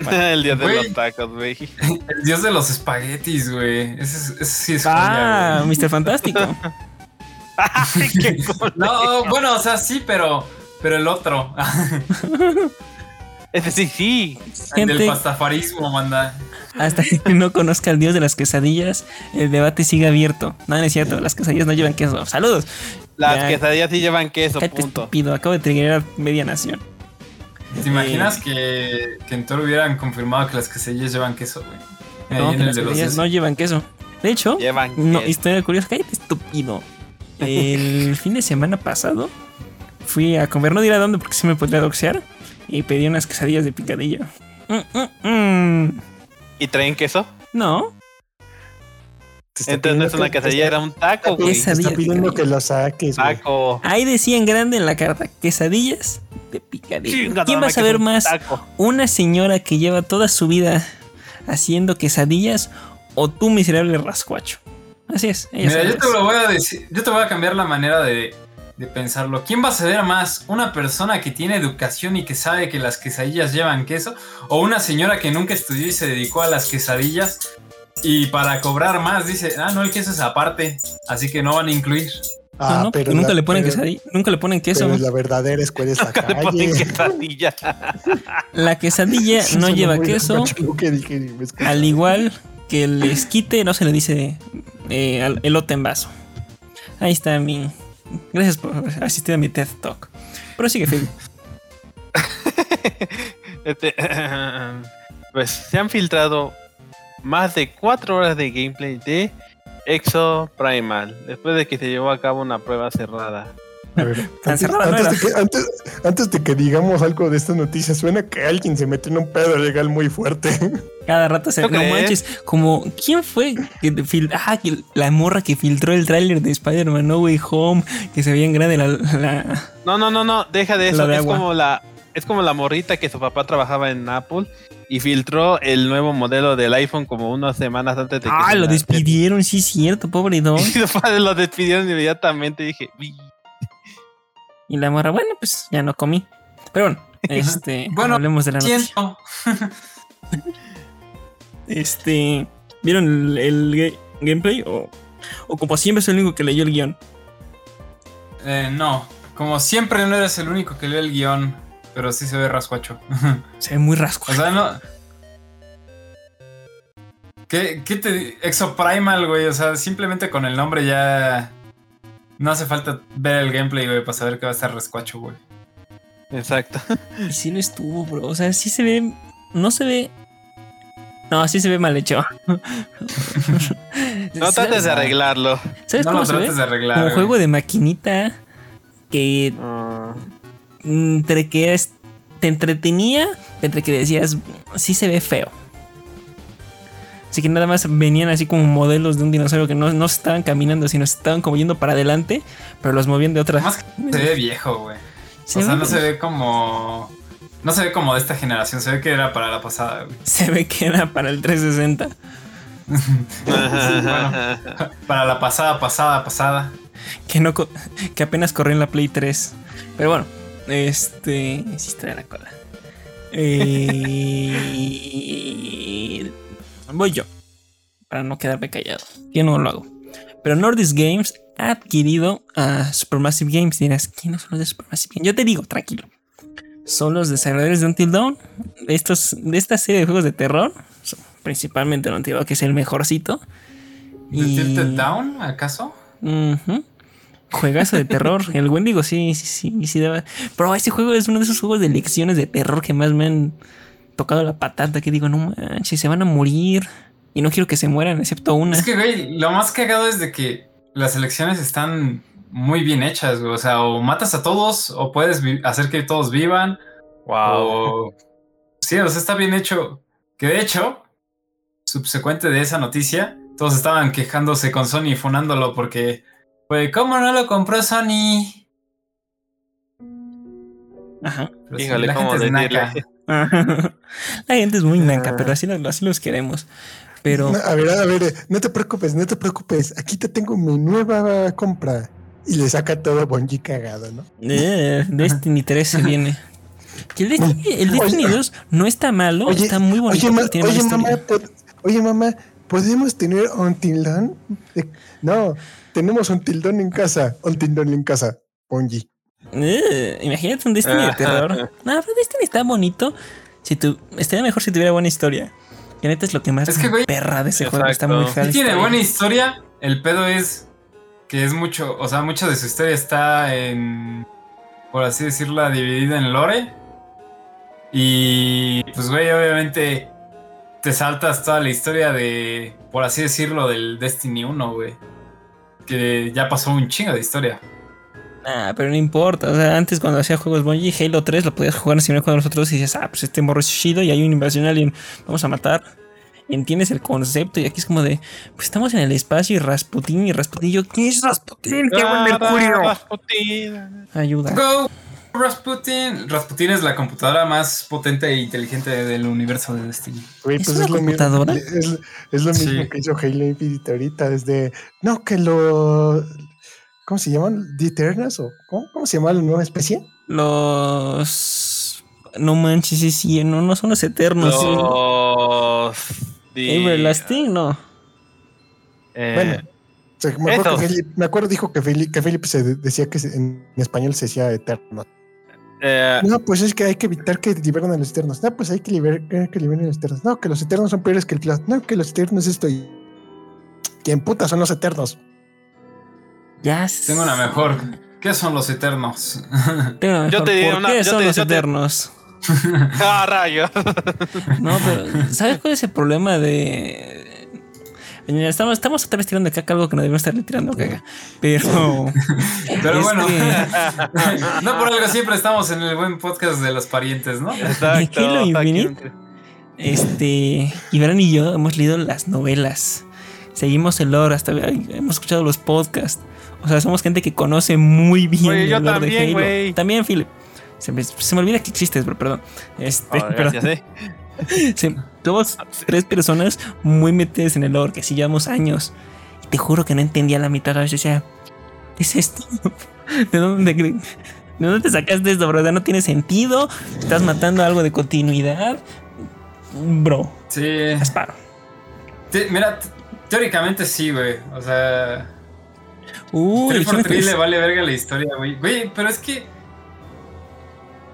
El día de los tacos, güey. El dios de los espaguetis, güey. Ese, es- ese sí es Ah, joya, Mr. Fantástico. Ay, qué. No, bueno, o sea, sí, pero, pero el otro. Ese sí, sí. El del Gente, pastafarismo, manda. hasta que no conozca al dios de las quesadillas, el debate sigue abierto. No, no es cierto, las quesadillas no llevan queso. Saludos. Las Ya. quesadillas sí llevan queso, Cállate, punto. estúpido. Acabo de triggerar media nación. ¿Te imaginas que, que en Thor hubieran confirmado que las quesadillas llevan queso, güey? No, que las quesadillas no llevan queso. De hecho, Llevan no, queso. historia curiosa. Cállate, estúpido. El fin de semana pasado fui a comer, no diré a dónde porque se me podría doxear. Y pedí unas quesadillas de picadillo. Mm, mm, mm. ¿Y traen queso? No, Entonces no es una que- quesadilla, era un taco, güey. Está pidiendo que lo saques, güey. Taco. ahí decía en grande en la carta, quesadillas de picadillo. Chingada ¿Quién va a saber un más? taco. ¿Una señora que lleva toda su vida haciendo quesadillas o tú, miserable rascuacho? Así es. ella Mira, sabe yo te lo voy a decir, yo te voy a cambiar la manera de, de pensarlo. ¿Quién va a saber más? ¿Una persona que tiene educación y que sabe que las quesadillas llevan queso? ¿O una señora que nunca estudió y se dedicó a las quesadillas? Y para cobrar más dice, ah, no, el queso es aparte, así que no van a incluir. Ah, No, no, pero nunca la- le ponen pero- quesadilla, nunca le ponen queso. Pero la verdadera escuela es la Nunca le ponen calle. quesadilla. La quesadilla Sí, no lleva queso, que dije, me al igual que el esquite no se le dice eh, elote en vaso. Ahí está mi... Gracias por asistir a mi TED Talk. Pero sigue, Phil. Este, pues se han filtrado más de 4 horas de gameplay de Exo Primal, después de que se llevó a cabo una prueba cerrada. A ver, antes, de que, antes, antes de que digamos algo de esta noticia, suena que alguien se metió en un pedo legal muy fuerte. Cada rato se... ¿Tú No crees? manches, como... ¿Quién fue que Ah, que la morra que filtró el tráiler de Spider-Man No Way Home, que se veía en grande la... la- No, no, no, no, deja de eso. de es agua. como la es como la morrita que su papá trabajaba en Apple y filtró el nuevo modelo del iPhone como unas semanas antes de que Ah, lo despidieron, sí, cierto, pobre don. Lo despidieron inmediatamente. Dije. Y la morra, bueno, pues ya no comí. Pero bueno, este, Bueno, hablemos de la noticia. Siento. Este, ¿vieron el, el ga- gameplay? O, o como siempre soy el único que leyó el guion. Eh, no, como siempre no eres el único que lee el guion, pero sí se ve rascuacho. Se ve muy rasco. O sea, no. ¿Qué, qué te Exoprimal, güey? O sea, simplemente con el nombre ya. No hace falta ver el gameplay, güey, para saber que va a estar rascuacho, güey. Exacto. Y sí lo estuvo, bro. O sea, sí se ve. No se ve. No, sí se ve mal hecho. No trates de arreglarlo. ¿Sabes No cómo lo se ve? trates de arreglar. Como güey. juego de maquinita que Ah, entre que es- te entretenía, entre que decías, sí se ve feo. Así que nada más venían así como modelos de un dinosaurio que no, no se estaban caminando, sino se estaban como yendo para adelante, pero los movían de otra. Más se ve viejo, güey. Se o sea, ve- no se ve como. No se ve como de esta generación, se ve que era para la pasada, güey. se ve que era para el 360. bueno. Para la pasada, pasada, pasada. Que, no, co- que apenas corrió en la Play 3. Pero bueno, este. Sí, de la cola. Eh, voy yo. Para no quedarme callado. Yo no lo hago. Pero Nordisk Games ha adquirido a Supermassive Games. Dirás, ¿quiénes son los de Supermassive Games? Yo te digo, tranquilo. Son los desarrolladores de Until Dawn. De, estos, de esta serie de juegos de terror. son Principalmente el Until Dawn, que es el mejorcito. ¿De Tilted Down, acaso? Juegazo de terror. El Wendigo sí, sí, sí, sí daba- Pero ese juego es uno de esos juegos de lecciones de terror que más me han tocado la patata. Que digo, no manches, se van a morir. Y no quiero que se mueran, excepto una. Es que, güey, lo más cagado es de que las elecciones están muy bien hechas, güey. O sea, o matas a todos, o puedes hacer que todos vivan. Wow. O... Sí, o sea, está bien hecho. Que de hecho, subsecuente de esa noticia, todos estaban quejándose con Sony y funándolo porque, güey, ¿cómo no lo compró Sony? Ajá. Pero Híjole, la ¿cómo gente es decirle? naca. La gente es muy naca, pero así, lo- así los queremos. Pero No, a ver, a ver, eh, no te preocupes, no te preocupes. Aquí te tengo mi nueva compra. Y le saca todo Bonji cagado, ¿no? eh, Destiny 3 se viene. Que el Destiny, el Oye, Destiny 2 no está malo, oye, está muy bonito, Oye, ma- pero tiene oye, mamá, pod- oye, mamá, ¿podemos tener un tildón? Eh, No, tenemos un tildón en casa. Un tildón en casa. Bonji. Eh, imagínate un Destiny de terror. No, pero Destiny está bonito. Si tu, estaría mejor si tuviera buena historia. Que neta es lo que más Es que, güey, perra de ese juego. Está muy fea. Tiene buena historia. El pedo es que es mucho, o sea, mucha de su historia está en, por así decirlo, dividida en lore. Y pues, güey, obviamente te saltas toda la historia de, por así decirlo, del Destiny 1, güey. Que ya pasó un chingo de historia. Ah, pero no importa. O sea, antes cuando hacía juegos Bungie, Halo 3 lo podías jugar sin con nosotros y dices, ah, pues este morro es chido y hay una invasión alien. Vamos a matar. Entiendes el concepto y aquí es como de, pues estamos en el espacio y Rasputin y Rasputin. y Yo, ¿qué es Rasputin? ¡Qué buen Mercurio! Rasputin. Ayuda. Go Rasputin. Rasputin es la computadora más potente e inteligente del universo de Destiny. Güey, ¿Es pues una es lo mismo. computadora? Es, es lo Sí. mismo que hizo Halo Infinite ahorita. Desde. No, que lo. ¿Cómo se llaman? ¿The Eternals? ¿O cómo, cómo se llama la nueva especie? Los. No manches, sí, sí, no, no son los eternos. Los. de- Everlasting, no. eh, Bueno. Me, acuerdo que me acuerdo dijo que Philip, que Philip se de- decía que en español se decía eterno. Eh, No, pues es que hay que evitar que liberen a los eternos. No, pues hay que, liber- que, que liberen a los eternos. No, que los eternos son peores que el plasma. No, que los eternos esto y. ¿Quién puta son los eternos? Ya. Tengo una mejor. ¿Qué son los eternos? Yo te diré ¿Por una- qué yo son te- los yo te- eternos? ¡Ah, rayo! No, pero ¿sabes cuál es el problema de... Estamos, estamos otra vez tirando caca, algo que no debemos estarle tirando caca. Pero... Pero bueno, que- no por algo siempre estamos en el buen podcast de los parientes, ¿no? Exacto. Aquí- Infinite? Este... Iván y yo hemos leído las novelas. Seguimos el lore, hasta hemos escuchado los podcasts. O sea, somos gente que conoce muy bien Oye, yo el lore también, de Halo. También, Philip. Se me, se me olvida que existes, pero perdón. Este, Oh, pero- gracias, eh. Sí, somos tres personas muy metidas en el lore, que sí llevamos años. Y te juro que no entendía la mitad. A veces decía, ¿qué es esto? ¿De dónde, de dónde te sacaste esto, bro? No tiene sentido. Estás matando algo de continuidad. Bro, Sí. asparo. Te- mira, teóricamente sí, güey. O sea, Uy, 343 ¿quién le es? vale verga la historia, güey. Güey, pero es que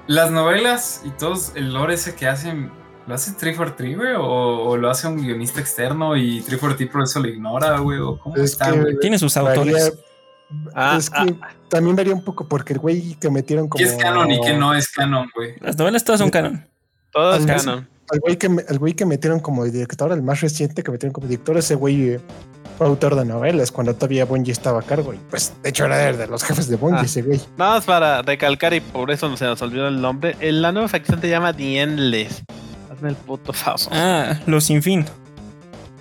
las novelas y todos el lore ese que hacen, ¿lo hace 343, güey? O, o lo hace un guionista externo y 343 por eso lo ignora, güey? ¿O cómo Es está, que-? Tiene sus Varía- autores. Ah, es que también varía un poco porque el güey que metieron como. ¿Qué es canon y qué no es canon, güey? Las novelas todas son canon. Al- canon. Al güey que, al güey que metieron como director, el más reciente que metieron como director, ese güey eh, fue autor de novelas cuando todavía Bungie estaba a cargo. Y pues, de hecho, era de los jefes de Bungie, Ah. ese güey. Nada más para recalcar y por eso se nos olvidó el nombre. En la nueva facción se llama The Endless. Hazme el puto favor. Ah, los sin fin.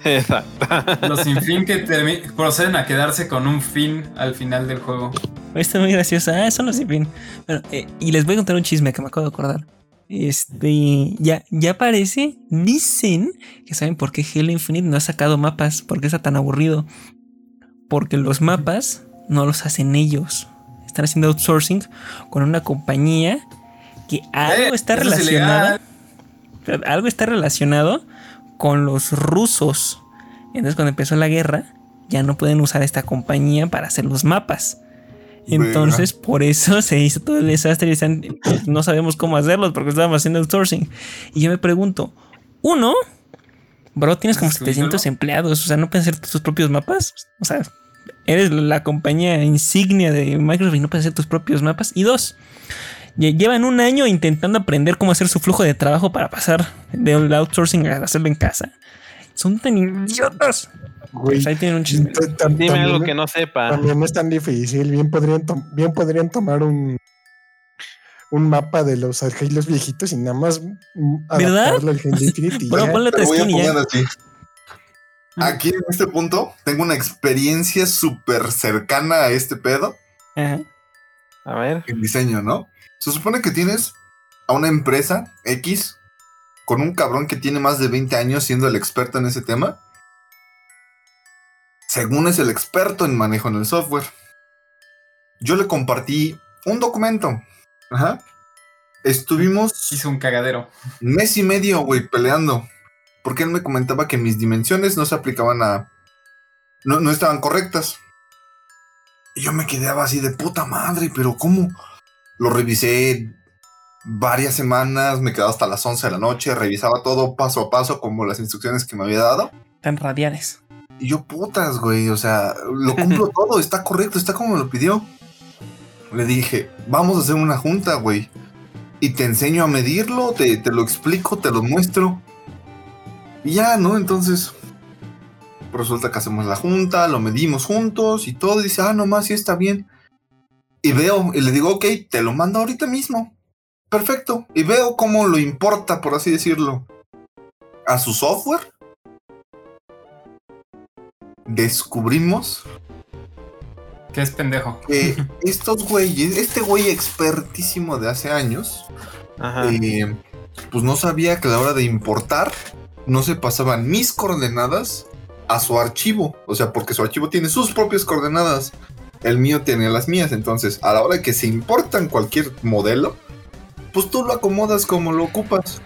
Exacto. Los sin fin que proceden a quedarse con un fin al final del juego. Está muy graciosa. Ah, son los sin fin. Bueno, eh, y les voy a contar un chisme que me acabo de acordar. Este, ya, ya parece, dicen que saben por qué Halo Infinite no ha sacado mapas, por qué está tan aburrido. Porque los mapas no los hacen ellos. Están haciendo outsourcing con una compañía que algo Eh, está es pero algo está relacionado con los rusos. Entonces, cuando empezó la guerra, ya no pueden usar esta compañía para hacer los mapas. Entonces, por eso se hizo todo el desastre y están- no sabemos cómo hacerlos porque estábamos haciendo outsourcing. Y yo me pregunto, uno, bro, tienes como ¿Destruyéndolo? 700 empleados, o sea, ¿no puedes hacer tus propios mapas? O sea, eres la compañía insignia de Microsoft y no puedes hacer tus propios mapas. Y dos, llevan un año intentando aprender cómo hacer su flujo de trabajo para pasar del outsourcing a hacerlo en casa. Son tan idiotas. Güey. Pues ahí tienen un chisme. Dime también- algo que no sepa. También no es tan difícil. Bien podrían, tom- bien podrían tomar un, un mapa de los Halo viejitos y nada más mm, ¿Verdad? adaptarlo al Halo Infinite y Bro, ya. ponle tu skin y ya. Aquí en este punto tengo una experiencia súper cercana a este pedo Ajá. A ver. en diseño, ¿no? Se supone que tienes a una empresa X con un cabrón que tiene más de 20 años siendo el experto en ese tema. Según es el experto en manejo en el software. Yo le compartí un documento. Ajá. Estuvimos Hizo un cagadero. mes y medio, güey, peleando. Porque él me comentaba que mis dimensiones no se aplicaban a. No, no estaban correctas. Y yo me quedaba así de puta madre, pero ¿cómo? Lo revisé varias semanas, me quedaba hasta las 11 de la noche, revisaba todo paso a paso como las instrucciones que me había dado. Tan radiales. Y yo, putas, güey, o sea, lo cumplo todo, está correcto, está como me lo pidió. Le dije, vamos a hacer una junta, güey. Y te enseño a medirlo, te, te lo explico, te lo muestro. Y ya, ¿no? Entonces, resulta que hacemos la junta, lo medimos juntos y todo. Y dice, ah, nomás, sí está bien. Y veo, y le digo, ok, te lo mando ahorita mismo. Perfecto. Y veo cómo lo importa, por así decirlo, a su software descubrimos Que es pendejo. que estos güeyes, este güey expertísimo de hace años, Ajá. eh, pues no sabía que a la hora de importar no se pasaban mis coordenadas a su archivo. O sea, porque su archivo tiene sus propias coordenadas. El mío tiene las mías. Entonces, a la hora que se importan cualquier modelo, pues tú lo acomodas como lo ocupas.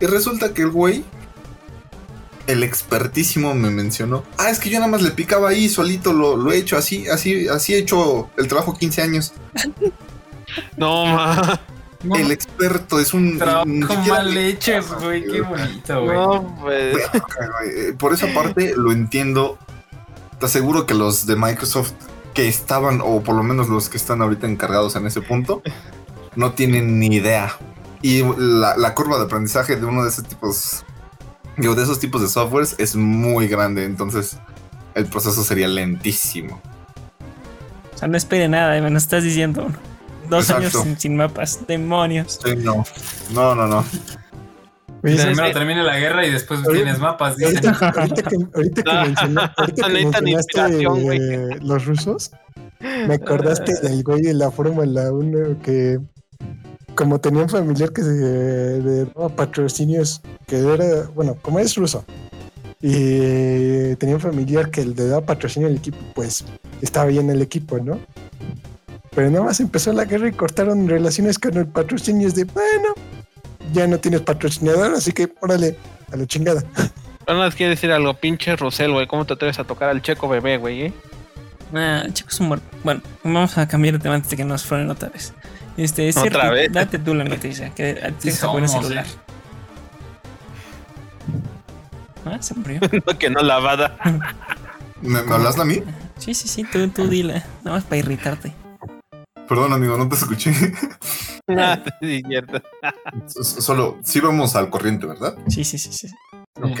Y resulta que el güey, el expertísimo me mencionó. Ah, es que yo nada más le picaba ahí, solito lo, lo he hecho así, así, así he hecho el trabajo 15 años. No, ma. No, El experto es un... siquiera mal le- hecho, güey. Qué bonito, güey. No, pues. Güey. Por esa parte lo entiendo. Te aseguro que los de Microsoft que estaban, o por lo menos los que están ahorita encargados en ese punto, no tienen ni idea. Y la, la curva de aprendizaje de uno de esos tipos, digo, de esos tipos de softwares es muy grande. Entonces, el proceso sería lentísimo. O sea, no espere nada, me lo estás diciendo. Dos Exacto. años sin, sin mapas. Demonios. Sí, no. No, no, no. Oye, ¿sabes Primero qué? termina la guerra y después Ahorita- tienes mapas, dicen. Ahorita, ahorita que, ahorita que Ah, que mencionaste eh, los rusos, me acordaste del güey de la Fórmula 1 que como tenía un familiar que se le daba patrocinios, que era, bueno, como es ruso, y tenía un familiar que le daba patrocinio al equipo, pues estaba bien el equipo, ¿no? Pero nada más empezó la guerra y cortaron relaciones con el patrocinio. Es de, bueno, ya no tienes patrocinador, así que órale, a la chingada. No nos quiere decir algo, pinche Rosel, güey. ¿Cómo te atreves a tocar al checo bebé, güey? eh? Ah, chicos, un buen- Bueno, vamos a cambiar de tema antes de que nos fueron otra vez. Este, ¿Otra Serpi, vez? date tú la noticia, que a ti Sí está bueno somos, celular. eh. Ah, se murió. No, que no lavada. ¿Me, me hablas a mí? Sí, sí, sí, tú, tú dila. Nada más para irritarte. Perdón, amigo, no te escuché. Ah, sí, cierto. Solo, sí vamos al corriente, ¿verdad? Sí, sí, sí, sí. Ok.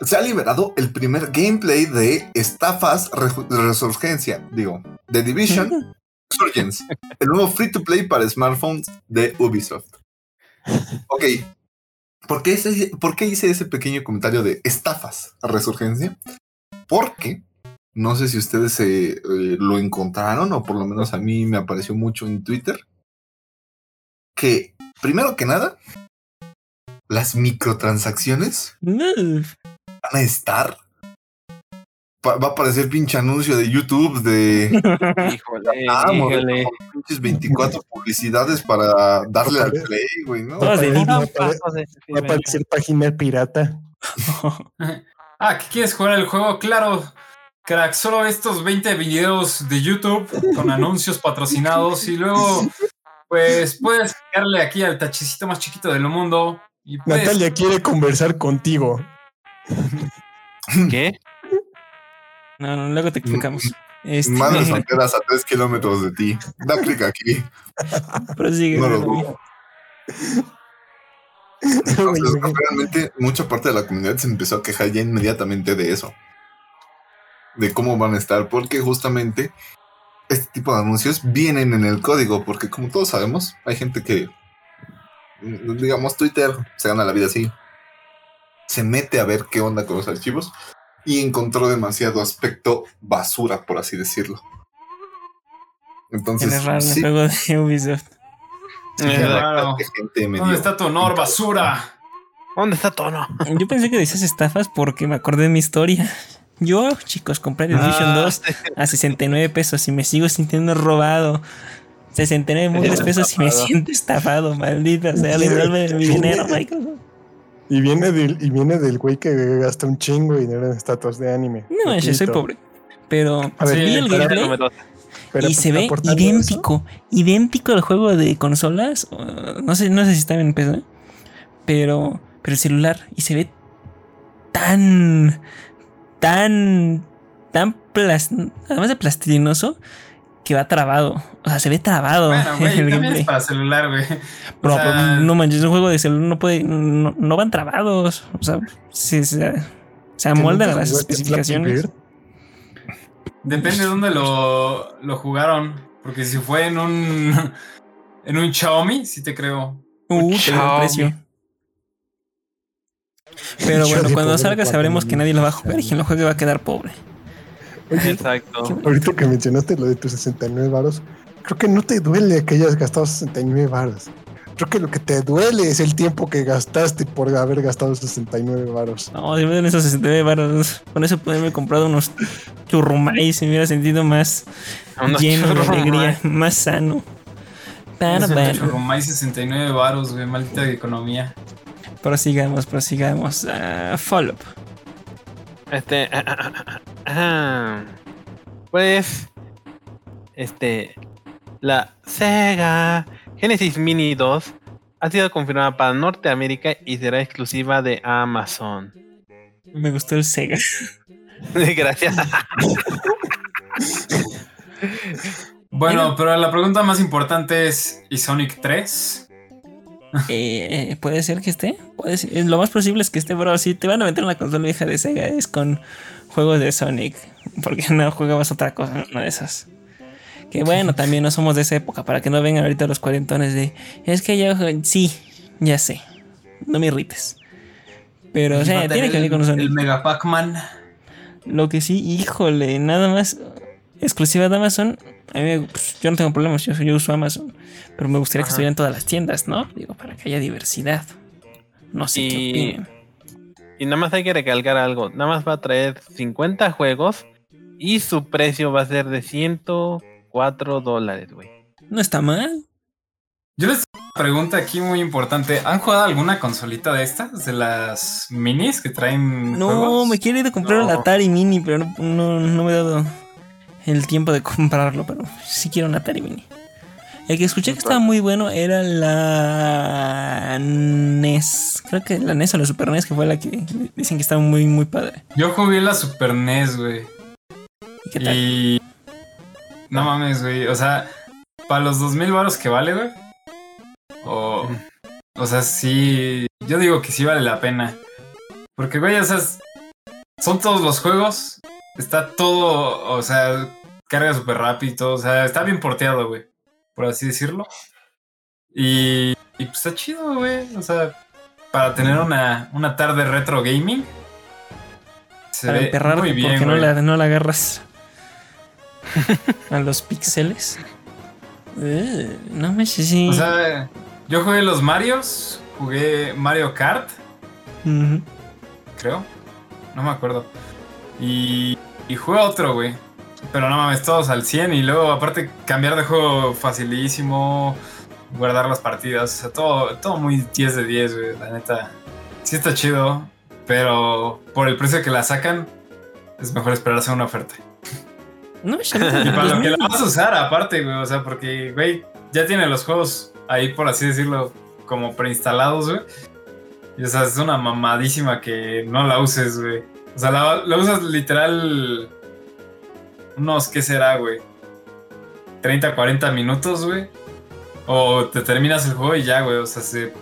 Se ha liberado el primer gameplay de Estafas Resurgencia, digo, The Division Resurgence, el nuevo free to play para smartphones de Ubisoft. Ok. ¿Por qué, ese- por qué hice ese pequeño comentario de Estafas Resurgencia? Porque no sé si ustedes eh, eh, lo encontraron o por lo menos a mí me apareció mucho en Twitter que primero que nada, las microtransacciones No. van a estar. Pa- va a aparecer pinche anuncio de YouTube de Híjole, ah, híjole. pinches 24 publicidades para darle al play, güey, ¿no? Todas de de va a aparecer página pirata. Ah, ¿qué quieres jugar el juego? Claro, crack, solo estos 20 videos de YouTube con anuncios patrocinados y luego, pues, puedes darle aquí al tachecito más chiquito del mundo y puedes... Natalia quiere conversar contigo. ¿Qué? No, no, luego te explicamos. Este, Manos fronteras a 3 kilómetros de ti. Da clic aquí. prosigue. No lo Rubí. dudo. Entonces, realmente, mucha parte de la comunidad se empezó a quejar ya inmediatamente de eso. De cómo van a estar, porque justamente este tipo de anuncios vienen en el código, porque como todos sabemos, hay gente que, mm, digamos, Twitter se gana la vida así. Se mete a ver qué onda con los archivos y encontró demasiado aspecto basura, por así decirlo. Entonces, raro el sí, juego de Ubisoft. ¿Dónde está tu honor, basura? ¿Dónde está Tono? Yo pensé que decías estafas porque me acordé de mi historia. Yo, chicos, compré Division Ah, 2 a 69 pesos y me sigo sintiendo robado. 69 muchos pesos y me siento estafado, maldita sea, devuelve mi dinero, Michael. Y viene del, y viene del güey que gasta un chingo y dinero en estatuas de anime. No manches, soy pobre. Pero A ver, vi el gameplay Pero y se ve idéntico, idéntico al juego de consolas. uh, No sé, no sé si está en PC, pero, pero el celular y se ve tan, tan, tan plas- además de plastilinoso que va trabado. O sea, se ve trabado Bueno, el gameplay. es para celular, güey. Pero, o sea- pero no manches, un juego de celular no puede, no, no van trabados. O sea, se, se, amoldan a ¿Que las especificaciones. Depende de dónde lo, lo jugaron. Porque si fue en un. En un Xiaomi, sí te creo. Uh, te precio. Pero bueno, cuando salga sabremos que nadie lo va a jugar y quien lo juegue va a quedar pobre. Oye, Exacto. ahorita que mencionaste lo de tus 69 varos, creo que no te duele que hayas gastado 69 varos. Creo que lo que te duele es el tiempo que gastaste por haber gastado 69 varos. No, si me dan esos 69 baros, con eso pude haber comprado unos churrumais y me hubiera sentido más Unos lleno de churrumais. alegría, más sano. Pero bueno, más 69 varos, güey. Maldita economía. Prosigamos, prosigamos. Ah, follow-up. Este. ah, pues. Este. La Sega Genesis Mini 2 ha sido confirmada para Norteamérica y será exclusiva de Amazon. Me gustó el Sega. Gracias. Bueno, pero la pregunta más importante es: ¿y Sonic 3? Eh, puede ser que esté. Puede ser. Lo más posible es que esté, pero si te van a meter una consola vieja de Sega es con juegos de Sonic. Porque no jugabas otra cosa, una de esas. Que bueno, también no somos de esa época, para que no vengan ahorita los cuarentones de. Es que yo. Sí, ya sé. No me irrites. Pero, o sea, tiene que ver con el- Sonic. El Mega Pac-Man. Lo que sí, híjole, nada más exclusiva de Amazon. A mí me- pues, yo no tengo problemas, yo, yo uso Amazon. Pero me gustaría que Ajá. estuviera en todas las tiendas, ¿no? Digo, para que haya diversidad. No sé qué Y- opinen. Y nada más hay que recalcar algo. Nada más va a traer 50 juegos y su precio va a ser de 104 dólares, güey. No está mal. Yo les tengo una pregunta aquí muy importante. ¿Han jugado alguna consolita de estas? De las minis que traen. No, juegos? me quiero ir a comprar No. el Atari Mini, pero no, no, no me he dado el tiempo de comprarlo. Pero sí quiero un Atari Mini. El que escuché que estaba muy bueno era la NES. Creo que la NES o la Super NES, que fue la que dicen que estaba muy, muy padre. Yo jugué la Super NES, güey. ¿Y qué tal? Y. No mames, güey. O sea, para los 2000 varos que vale, güey. O. O sea, sí. Yo digo que sí vale la pena. Porque, güey, o sea, son todos los juegos. Está todo. O sea, carga súper rápido. O sea, está bien porteado, güey. Por así decirlo. Y. Y pues está chido, güey. O sea, para tener una, una tarde retro gaming. Se Para emperrarte muy bien, porque no la, no la agarras a los píxeles. Eh, no me sé si. O sea, Yo jugué los Marios, jugué Mario Kart, creo. No me acuerdo. Y, y jugué otro, güey. Pero no mames, todos al 100 y luego aparte cambiar de juego facilísimo, guardar las partidas, o sea, todo, todo muy 10 de 10, güey, la neta. Sí está chido, pero por el precio que la sacan, es mejor esperarse a una oferta. No, ya Y para lo que no. la vas a usar aparte, güey, o sea, porque, güey, ya tiene los juegos ahí, por así decirlo, como preinstalados, güey. Y o sea, es una mamadísima que no la uses, güey. O sea, la, la usas literal unos, ¿qué será, güey? 30, 40 minutos, güey. O te terminas el juego y ya, güey. O sea, se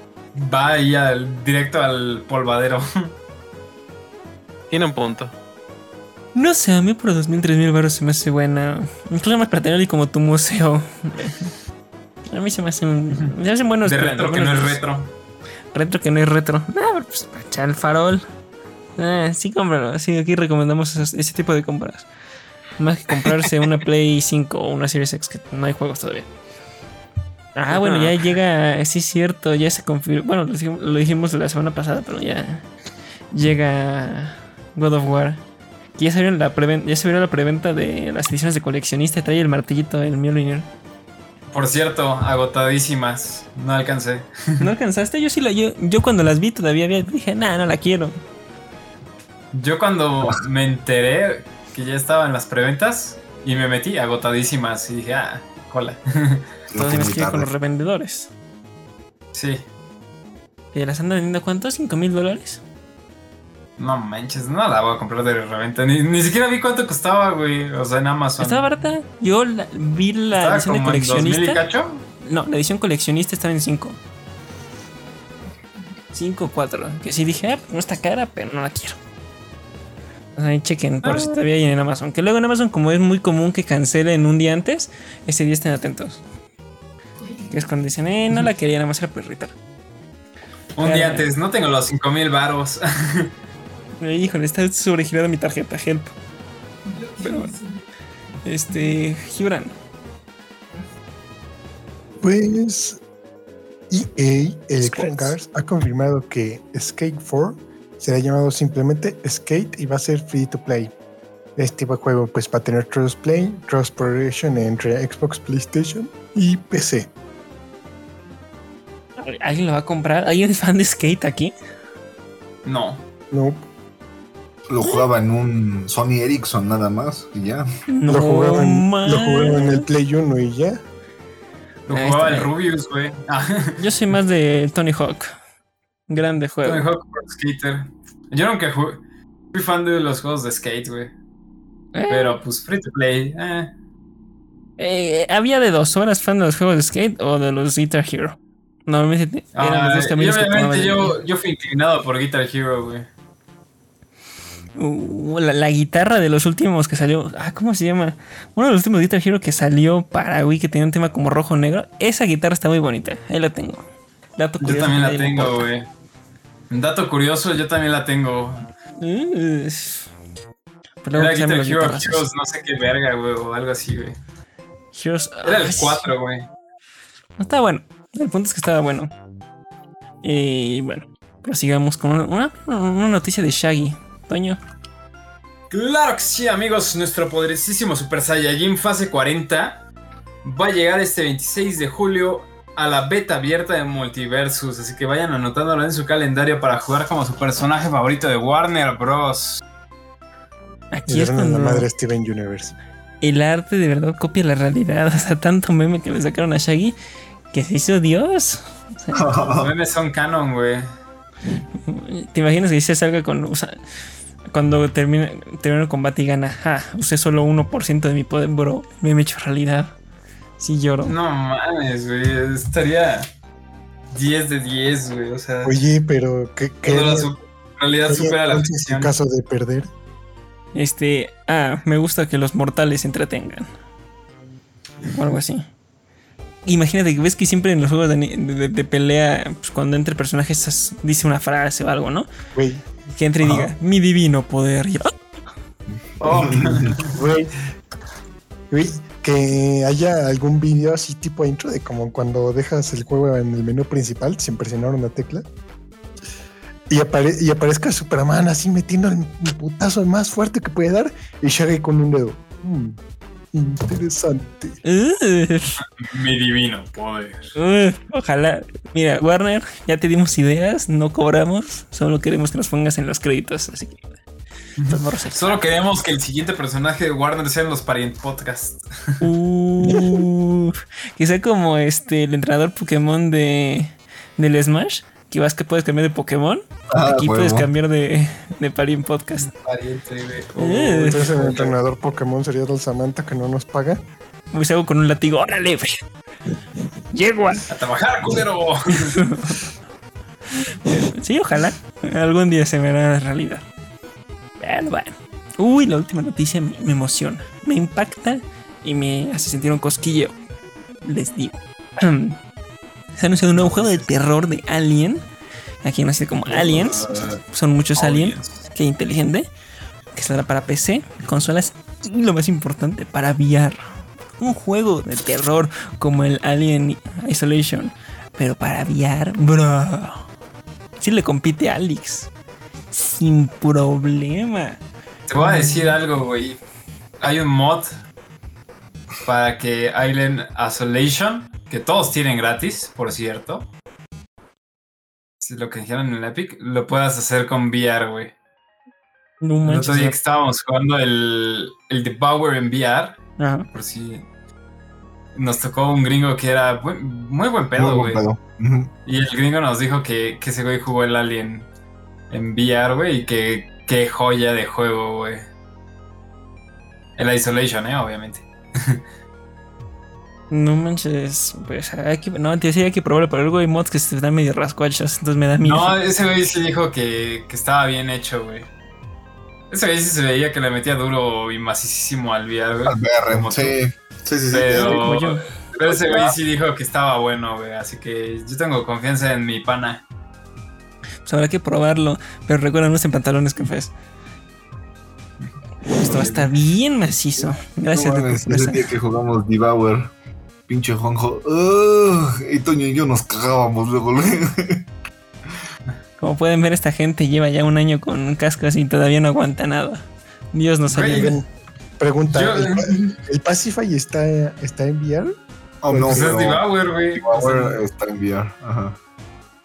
va ahí al, directo al polvadero. Tiene un punto. No sé, a mí por 2.000, 3.000 baros se me hace buena. Incluso más para tenerlo como tu museo. A mí se me hacen, me hacen buenos. de retro que no es retro. Retro que no es retro. Ah, pues para echar el farol. Ah, sí, cómpralo. Sí, aquí recomendamos esos- ese tipo de compras. Más que comprarse una Play 5 o una Series X, que no hay juegos todavía. Ah, bueno, ya llega. Sí, es cierto, ya se confirmó. Bueno, lo dijimos, la semana pasada, pero ya llega God of War. Que ya se la ya se vieron la preventa de las ediciones de coleccionista. Trae el martillito, el Mjolnir. Por cierto, agotadísimas. No alcancé. ¿No alcanzaste? Yo sí la. Yo, yo cuando las vi todavía dije, nah, no la quiero. Yo cuando me enteré que ya estaban las preventas y me metí agotadísimas y dije, ah, cola. Todo tienes que ir con los revendedores. sí, ¿Y las andan vendiendo cuánto? ¿5 mil dólares? no manches, no la voy a comprar de reventa. Ni, ni siquiera vi cuánto costaba, güey. O sea, en Amazon. ¿Estaba barata? Yo la- vi la Estaba edición de como en 2000 y coleccionista. cacho. No, la edición coleccionista estaba en 5. 5 o 4. Que sí dije, ah, no está cara, pero no la quiero. Ahí chequen por si todavía hay en Amazon. Que luego en Amazon, como es muy común que cancelen un día antes, ese día estén atentos. Que es cuando dicen, eh, no la quería, nada más era perrita. Un día antes, no tengo los 5000 varos. Eh, Híjole, está sobregirada mi tarjeta, help. Pero bueno. Este, Gibran. Pues EA Electronic. Arts ha confirmado que Skate 4 será llamado simplemente Skate y va a ser free to play. Este tipo de juego pues va a tener crossplay, cross progression entre Xbox, PlayStation y PC. ¿Alguien lo va a comprar? ¿Hay un fan de skate aquí? No. No, Lo jugaba en un Sony Ericsson nada más y ya. No, lo, jugaban, man. lo jugaban en el Play 1 y ya. Lo jugaba el Rubius, güey. Ah, Yo soy más de Tony Hawk. Grande juego. Tony Hawk Pro Skater. Yo nunca jugué. Fui fan de los juegos de skate, güey. Eh, Pero pues free to play. Eh. eh, había de dos horas fan de los juegos de skate o de los Guitar Hero. Normalmente eran los Ah, dos caminos obviamente yo, yo fui inclinado por Guitar Hero, güey. Uh, la, la guitarra de los últimos que salió. Ah, ¿cómo se llama? Uno de los últimos Guitar Hero que salió para Wii que tenía un tema como rojo-negro. Esa guitarra está muy bonita. Ahí la tengo. Dato Yo curioso también que la tengo, güey. Dato curioso, yo también la tengo. Pero Era Guitar Hero. Heroes, no sé qué verga, güey, o algo así, güey. Heroes- Era el Ay, 4, güey. Estaba bueno. El punto es que estaba bueno. Y bueno, prosigamos con una, una noticia de Shaggy. Toño. Claro que sí, amigos. Nuestro poderosísimo Super Saiyajin fase 40 va a llegar este 26 de julio a la beta abierta de Multiversus. Así que vayan anotándolo en su calendario para jugar como su personaje favorito de Warner Bros. Aquí es a la cuando madre Steven Universe. el arte de verdad copia la realidad. O sea, tanto meme que le sacaron a Shaggy que se hizo Dios. O sea, Los memes son canon, güey. ¿Te imaginas que se salga con. o sea, cuando termina, termina el combate y gana, ah, usé solo 1% de mi poder, bro. Me he hecho realidad. Sí lloro. No mames, güey. Estaría 10 de 10, güey. O sea, Oye, pero ¿qué, qué la su- realidad qué supera la ficción. caso de perder? Este, ah, me gusta que los mortales se entretengan. O algo así. Imagínate que ves que siempre en los juegos de, ani- de- de pelea, pues, cuando entra el personaje, esas- dice una frase o algo, ¿no? Güey, Que entre y diga, mi divino poder. Y, ¡ah! Oh, güey. Güey, que haya algún video así tipo intro de como cuando dejas el juego en el menú principal sin presionar una tecla. Y, apare- y aparezca Superman así metiendo el putazo más fuerte que puede dar y Shaggy con un dedo. Mm, interesante. Mi divino poder. uf, ojalá. Mira, Warner, ya te dimos ideas, no cobramos, solo queremos que nos pongas en los créditos. Así que. Solo queremos que el siguiente personaje de Warner sean los Parient Podcast. Que sea como este el entrenador Pokémon de del Smash, que vas que puedes cambiar de Pokémon. Ah, Aquí puedes cambiar de, de Party en Podcast. Pariente. Eh. Entonces el entrenador Pokémon sería Del Samantha que no nos paga. Pues hago con un latigo. ¡Órale! a-". A trabajar, culero. Sí, ojalá. Algún día se verá realidad. Uy, la última noticia me, emociona. Me impacta y me hace sentir un cosquilleo. Les digo. Se ha anunciado un nuevo juego de terror de Alien. Aquí nace como Aliens. Son muchos aliens. Qué inteligente. Que saldrá para PC, consolas y lo más importante, para VR. Un juego de terror como el Alien Isolation. Pero para VR, bro. Si le compite a Alex. Sin problema. Te voy a decir algo, güey. Hay un mod para que Island Isolation, que todos tienen gratis, por cierto. Lo que dijeron en el Epic, lo puedas hacer con VR, güey. No El manches. otro día que estábamos jugando el, el Devour en VR, Ajá. por si nos tocó un gringo que era muy buen pedo, Muy güey. buen pedo. Ujú. Y el gringo nos dijo que, que ese güey jugó el Alien en VR, güey, y que qué joya de juego, güey. El Isolation, eh, obviamente. No manches. Pues hay que, no, te decía hay que probarlo, pero luego hay mods que se dan medio rascuachos. Entonces me da miedo. No, ese güey sí dijo que, que estaba bien hecho, güey. Ese güey sí se veía que le metía duro y macísimo al VR, güey. Al VR, Como tú. sí. Sí, sí. Pero, pero ese güey sí dijo que estaba bueno, güey. Así que yo tengo confianza en mi pana. Pues habrá que probarlo. Pero recuerda, no usen pantalones cafés. Esto va a estar bien macizo. Gracias No ese presa. día que jugamos Devour, pinche Juanjo, ugh, y Toño y yo nos cagábamos luego. luego. Como pueden ver, esta gente lleva ya un año con un casco así y todavía no aguanta nada. Dios nos ayude. Pregunta, Yo- ¿el, el Pacify está, está en VR? Oh, no, Pues es pero Devour, güey. Devour está en VR. Ajá.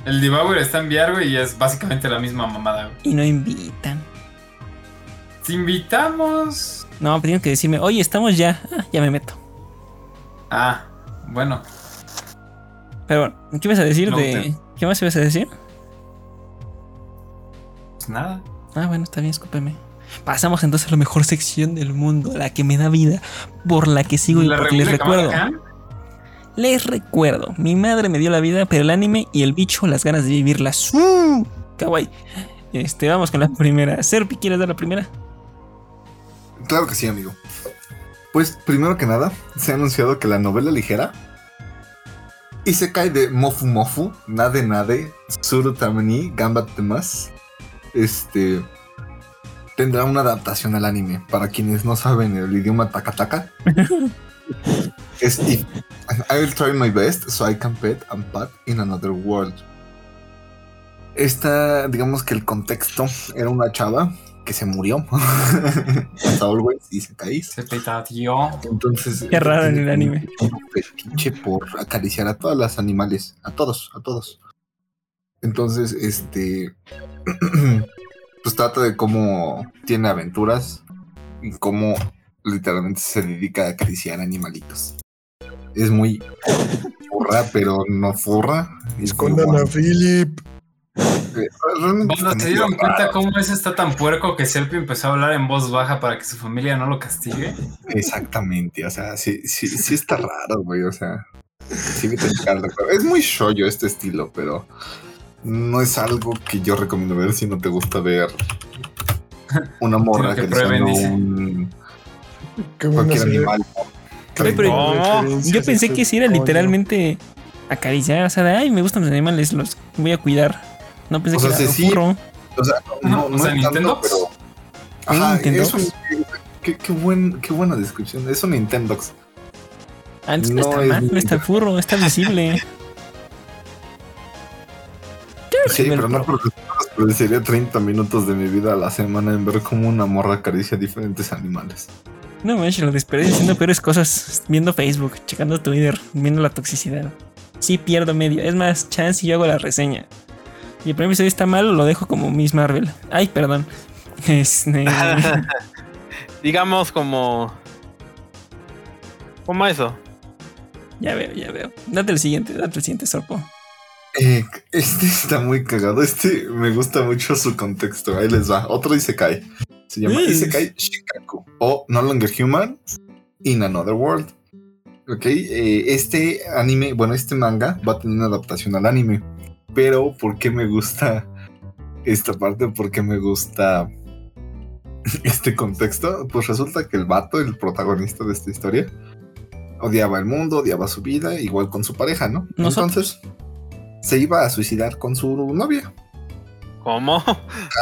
El Devour está en VR, güey, y es básicamente la misma mamada, güey. Y no invitan. Te invitamos. No, tienen que decirme, oye, estamos ya. Ah, ya me meto. Ah, bueno. Pero bueno, ¿qué ibas a decir No, de. te- ¿Qué más ibas a decir? Pues nada. Ah, bueno, está bien, escúpeme. Pasamos entonces a la mejor sección del mundo, la que me da vida, por la que sigo y La porque les recuerdo. Les recuerdo, mi madre me dio la vida, pero el anime y el bicho las ganas de vivirlas. ¡Uh! Kawaii. Este, vamos con la primera. Serpi, ¿quieres dar la primera? Claro que sí, amigo. Pues primero que nada, se ha anunciado que la novela ligera Isekai de Mofu Mofu, Nade Nade, Suru Tamani, Gambat Temas, este tendrá una adaptación al anime. Para quienes no saben el idioma Takataka, es if I will try my best so I can pet and pat in another world. Esta, digamos que el contexto era una chava que se murió. As always, Isekai. Se petateó. Entonces. Qué raro en el anime. Un fetiche por acariciar a todos los animales. A todos, a todos. Entonces, este. pues trata de cómo tiene aventuras y cómo literalmente se dedica a acariciar animalitos. Es muy furra, pero no furra. Escondan a. Philip. Eh, Cuando está se dieron cuenta raro. cómo ese está tan puerco que Selfie empezó a hablar en voz baja para que su familia no lo castigue. Exactamente, o sea, sí, sí, sí está raro, güey, o sea, sí me te encanta, pero Es muy shoyo este estilo, pero no es algo que yo recomiendo ver si no te gusta ver una morra que que prueben, dice. un cualquier animal. Pero Yo pensé que si era coño. literalmente acariciar, o sea, de, ay, me gustan los animales, los voy a cuidar. No pensé O que sea, era sí, furro. O sea, no, no, o sea, es tanto, pero... ¿Un Ajá, Nintendox? es un... Qué, qué buen, qué buena descripción, es un Nintendox. Antes no, No está es mal, no muy- está furro, está visible. Sí, pero no porque desperdiciaría 30 minutos de mi vida a la semana en ver cómo una morra acaricia diferentes animales. No manches, lo desperdicio haciendo peores cosas. Viendo Facebook, checando Twitter, viendo la toxicidad. Sí, pierdo medio. Es más, chance y yo hago la reseña. Y el primer episodio está mal, lo dejo como Miss Marvel. Ay, perdón. Este, Digamos como. Como eso. ya veo, ya veo. Date el siguiente, date el siguiente, Sorpo. Eh, este está muy cagado. Este me gusta mucho su contexto. Ahí les va. Otro Isekai. Se llama Mm. Isekai Shikaku o No Longer Human in Another World. Ok, eh, este anime, bueno, este manga va a tener una adaptación al anime. Pero, ¿por qué me gusta esta parte? ¿Por qué me gusta este contexto? Pues resulta que el vato, el protagonista de esta historia, odiaba el mundo, odiaba su vida, igual con su pareja, ¿no? Nosotros. Entonces, se iba a suicidar con su novia. ¿Cómo?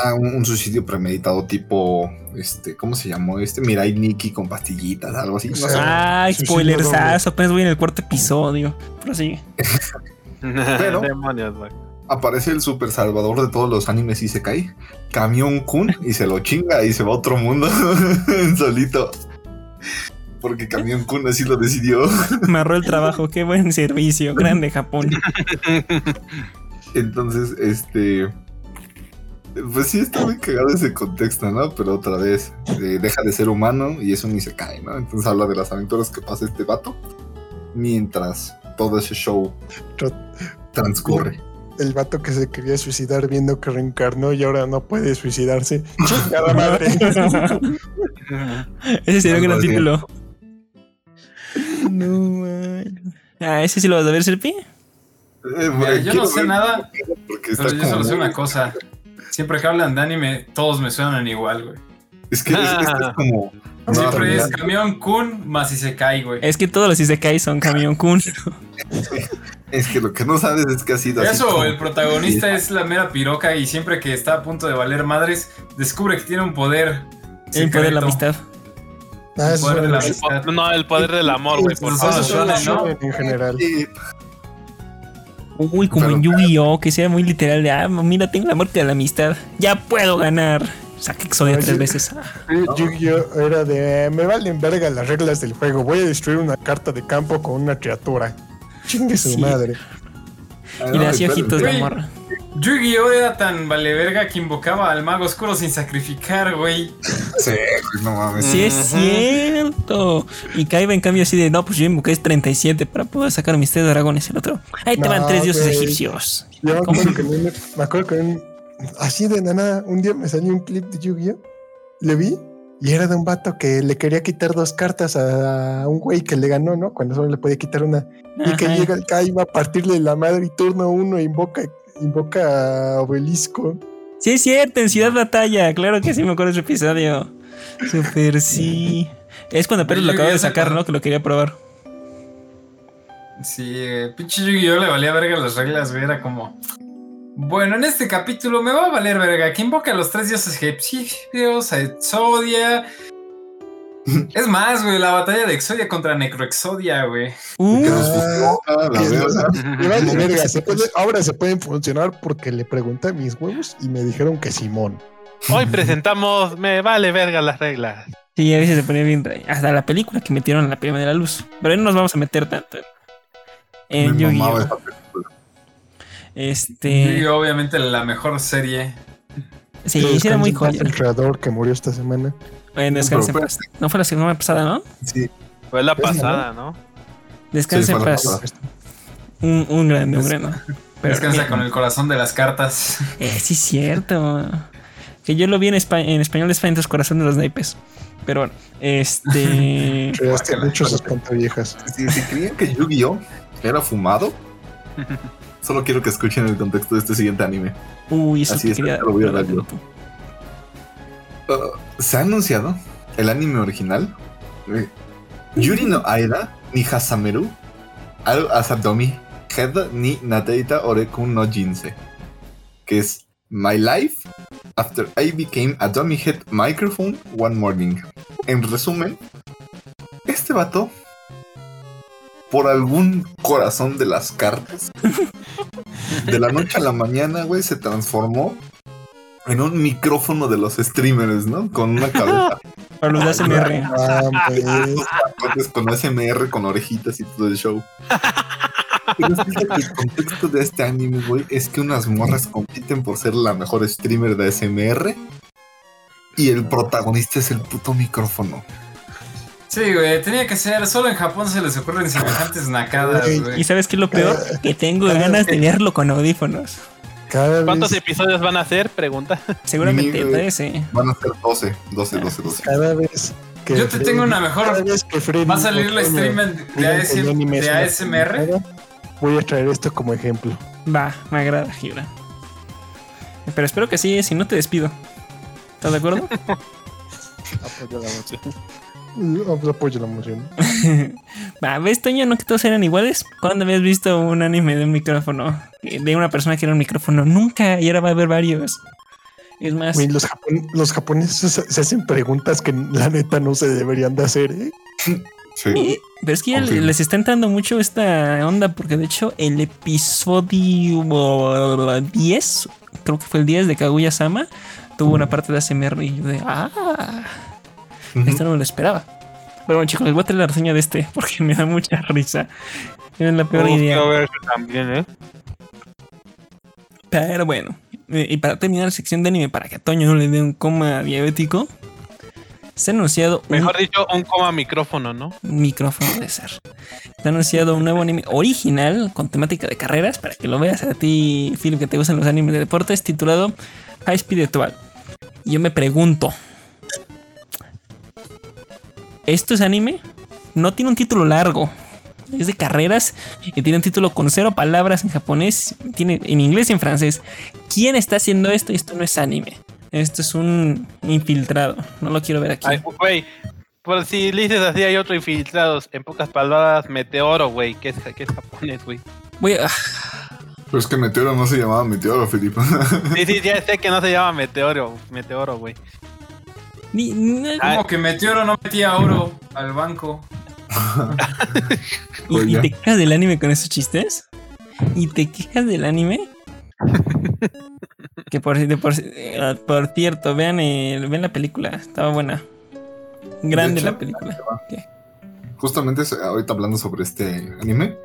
Ah, un, un suicidio premeditado tipo, este, ¿cómo se llamó? Este Mirai Nikki con pastillitas, algo así. No suicidio spoilersazo, apenas voy en el cuarto episodio. Pero sí. Pero- Demonios. Aparece el super salvador de todos los animes y se cae. Camión Kun y se lo chinga y se va a otro mundo solito. Porque Camión Kun así lo decidió. Me ahorró el trabajo, qué buen servicio. Grande Japón. Entonces, este. Pues sí, está muy cagado ese contexto, ¿no? Pero otra vez, eh, deja de ser humano y eso ni se cae, ¿no? Entonces habla de las aventuras que pasa este vato mientras todo ese show transcurre. El vato que se quería suicidar viendo que reencarnó y ahora no puede suicidarse. Chingada madre. Ese sería un gran título. No, man. Ah, ese sí lo vas a ver, Serpi. Eh, Mira, yo no sé ver nada, Porque está pero yo solo sé una cosa. Siempre que hablan de anime, todos me suenan igual, güey. Es que es, es que es como. Siempre es camión Kun más si se cae, güey. Es que todos los Isekai son Camión Kun. Es que lo que no sabes es que ha sido así Eso, el protagonista es la mera piroca y siempre que está a punto de valer madres, descubre que tiene un poder. El poder de la amistad. Ah, El eso poder de la amistad. No, el poder del amor, güey, por favor. eso ¿no? en general. Uy, como en Yu-Gi-Oh! Que sea muy literal de, ah, mira, tengo la muerte de la amistad. Ya puedo ganar. Saca Exodia tres veces. Ah, Yu-Gi-Oh era de me valen verga las reglas del juego. Voy a destruir una carta de campo con una criatura. Chingue su Sí. madre. Y le hacía ojitos la morra. Yu-Gi-Oh! era tan vale verga que invocaba al mago oscuro sin sacrificar, güey. Sí, no mames. Sí, es cierto. Y Kaiba, en cambio, así de, no, pues yo invoqué 37 para poder sacar mis tres dragones. El otro, ahí te No, van tres dioses egipcios. Yo me acuerdo que, un- me acuerdo que un- así de nada, un día me salió un clip de Yu-Gi-Oh! Le vi y era de un vato que le quería quitar dos cartas a un güey que le ganó, ¿no? Cuando solo le podía quitar una. Y que llega el Kaiba a partirle la madre y turno uno e invoca, invoca a Obelisco. Sí, es cierto, en Ciudad Batalla. Claro que sí, me acuerdo de ese episodio. Super sí. Es cuando Pedro lo acaba de sacar, ¿no? Que lo quería probar. Sí, eh, pinche Yu-Gi-Oh! le valía verga las reglas, güey. Era como. Bueno, en este capítulo me va a valer verga. Que invoca a los tres dioses egipcios, a Exodia. Es más, güey, la batalla de Exodia contra Necroexodia, güey. Uh, Que nos fusionó, ah, la Que es- verga. Me vale verga, se puede- ahora se pueden funcionar porque le pregunté a mis huevos y me dijeron que Simón. Hoy presentamos Me vale verga las reglas. sí, a veces se ponía bien. rey. Hasta la película que metieron en la prima de la luz. Pero ahí no nos vamos a meter tanto. En Yu-Gi-Oh! Este. Yu-Gi-Oh! obviamente la mejor serie. Sí, sí era muy joya. El creador que murió esta semana. Bueno, descansa en Pero paz. No fue la semana pasada, ¿no? Sí, Fue la pasada, ¿no? Descansa Sí, en fue paz. Un, un grande, un grande. Pero, Descansa con el corazón de las cartas. eh, sí, es cierto. Que yo lo vi en, espa- en español de España, entonces corazón de los naipes. Pero bueno, este. Creaste muchos espantaviejas. Si, si creían que Yu-Gi-Oh! era fumado, solo quiero que escuchen el contexto de este siguiente anime. Uy, eso Así que es, quería. lo voy a dar yo. Se ha anunciado el anime original eh, Yuri no Aira ni Hasameru al Asadomi Head ni Nateita Oreku no Jinse que es My Life After I Became a Dummy Head Microphone One Morning en resumen este vato por algún corazón de las cartas, de la noche a la mañana, güey, se transformó en un micrófono de los streamers, ¿no? Con una cabeza. Para los de ASMR. Entonces, con SMR, con orejitas y todo el show. Y que el contexto de este anime, güey, es que unas morras compiten por ser la mejor streamer de SMR y el protagonista es el puto micrófono. Sí, güey, tenía que ser. Solo en Japón se les ocurren semejantes nacadas, ¿Y güey. sabes qué es lo peor? Que tengo ganas de verlo con audífonos. Cada ¿Cuántos vez, episodios van a hacer? Pregunta. Seguramente Ni, güey. 13. Van a ser 12, 12, 12, 12. cada vez que Yo te tengo una mejor. cada vez que Freddy Va a salir la stream de, de ASMR. Voy a traer esto como ejemplo. Va, me agrada, Gibra. Pero espero que sí, si no te despido. ¿Estás de acuerdo? Apoyo la moción. Pues apoyo la moción. Va, ¿ves, Toño? ¿No que todos eran iguales? ¿Cuándo habías visto un anime de un micrófono? De una persona que era un micrófono. Nunca, y ahora va a haber varios. Es más, Güey, los, japon- los japoneses se hacen preguntas que la neta no se deberían de hacer, ¿eh? Sí. pero es que ya Confirmo. les está entrando mucho esta onda, porque de hecho el episodio 10, creo que fue el 10 de Kaguya-sama, tuvo una parte de ASMR y yo de, ah, Esto no me lo esperaba. Pero bueno, chicos, les voy a traer la reseña de este porque me da mucha risa. Es la peor Uf, idea. ver también, ¿eh? Pero bueno, eh, y para terminar la sección de anime, para que a Toño no le dé un coma diabético, se ha anunciado un Mejor dicho, un coma micrófono, ¿no? micrófono de ser. Se ha anunciado un nuevo anime original con temática de carreras, para que lo veas a ti, Philip, que te gustan los animes de deportes, titulado High Speed. Y yo me pregunto, ¿esto es anime? No tiene un título largo. Es de carreras y tiene un título con cero palabras en japonés, tiene en inglés y en francés. ¿Quién está haciendo esto? Esto no es anime. Esto es un infiltrado. No lo quiero ver aquí. Ay, güey. Por si le dices así, hay otro infiltrados. En pocas palabras, Meteoro, güey. Que es, que es japonés, güey. Voy a- Pero es que Meteoro no se llamaba Meteoro, Felipe. Sí, sí, ya sé que no se llama Meteoro. Meteoro, güey. Ni- ni- Como que Meteoro no metía oro al banco. ¿Y, Oiga. te quejas del anime con esos chistes? ¿Y te quejas del anime? que por, de por, eh, por cierto, vean, el- vean la película, estaba buena. Grande hecho, la película. Justamente ahorita hablando sobre este anime.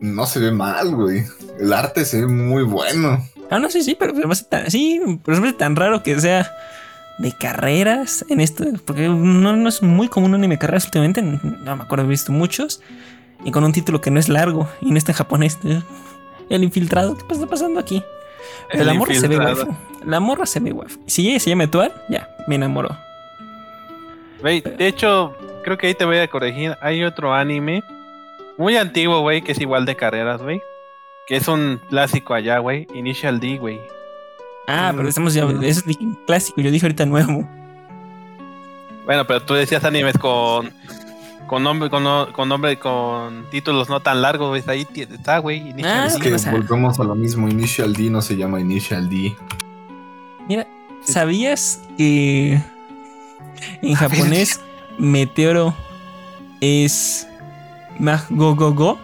No se ve mal, güey. El arte se ve muy bueno. Ah, no, sí, sí, pero se me hace tan, sí, pero se me hace tan raro que sea de carreras en esto, porque no, no es muy común un anime de carreras últimamente, no me acuerdo, he visto muchos, y con un título que no es largo y no está en japonés. El infiltrado, ¿qué está pasando aquí? Pero El la morra se ve waifu. La morra se ve waifu. Si ella se llama Etual, ya, me enamoró. Güey, de hecho, creo que ahí te voy a corregir. Hay otro anime muy antiguo, güey, que es igual de carreras, güey. Que es un clásico allá, güey. Initial D, güey. Ah, pero estamos ya, eso es clásico, yo dije ahorita nuevo. Bueno, pero tú decías animes con con nombre con, con nombre con títulos no tan largos, güey. Ahí está, güey. Initial Ah, D. Es ¿qué que volvemos a lo mismo. Initial D no se llama Initial D. Mira, ¿sabías que en japonés meteoro es Mahgogogo?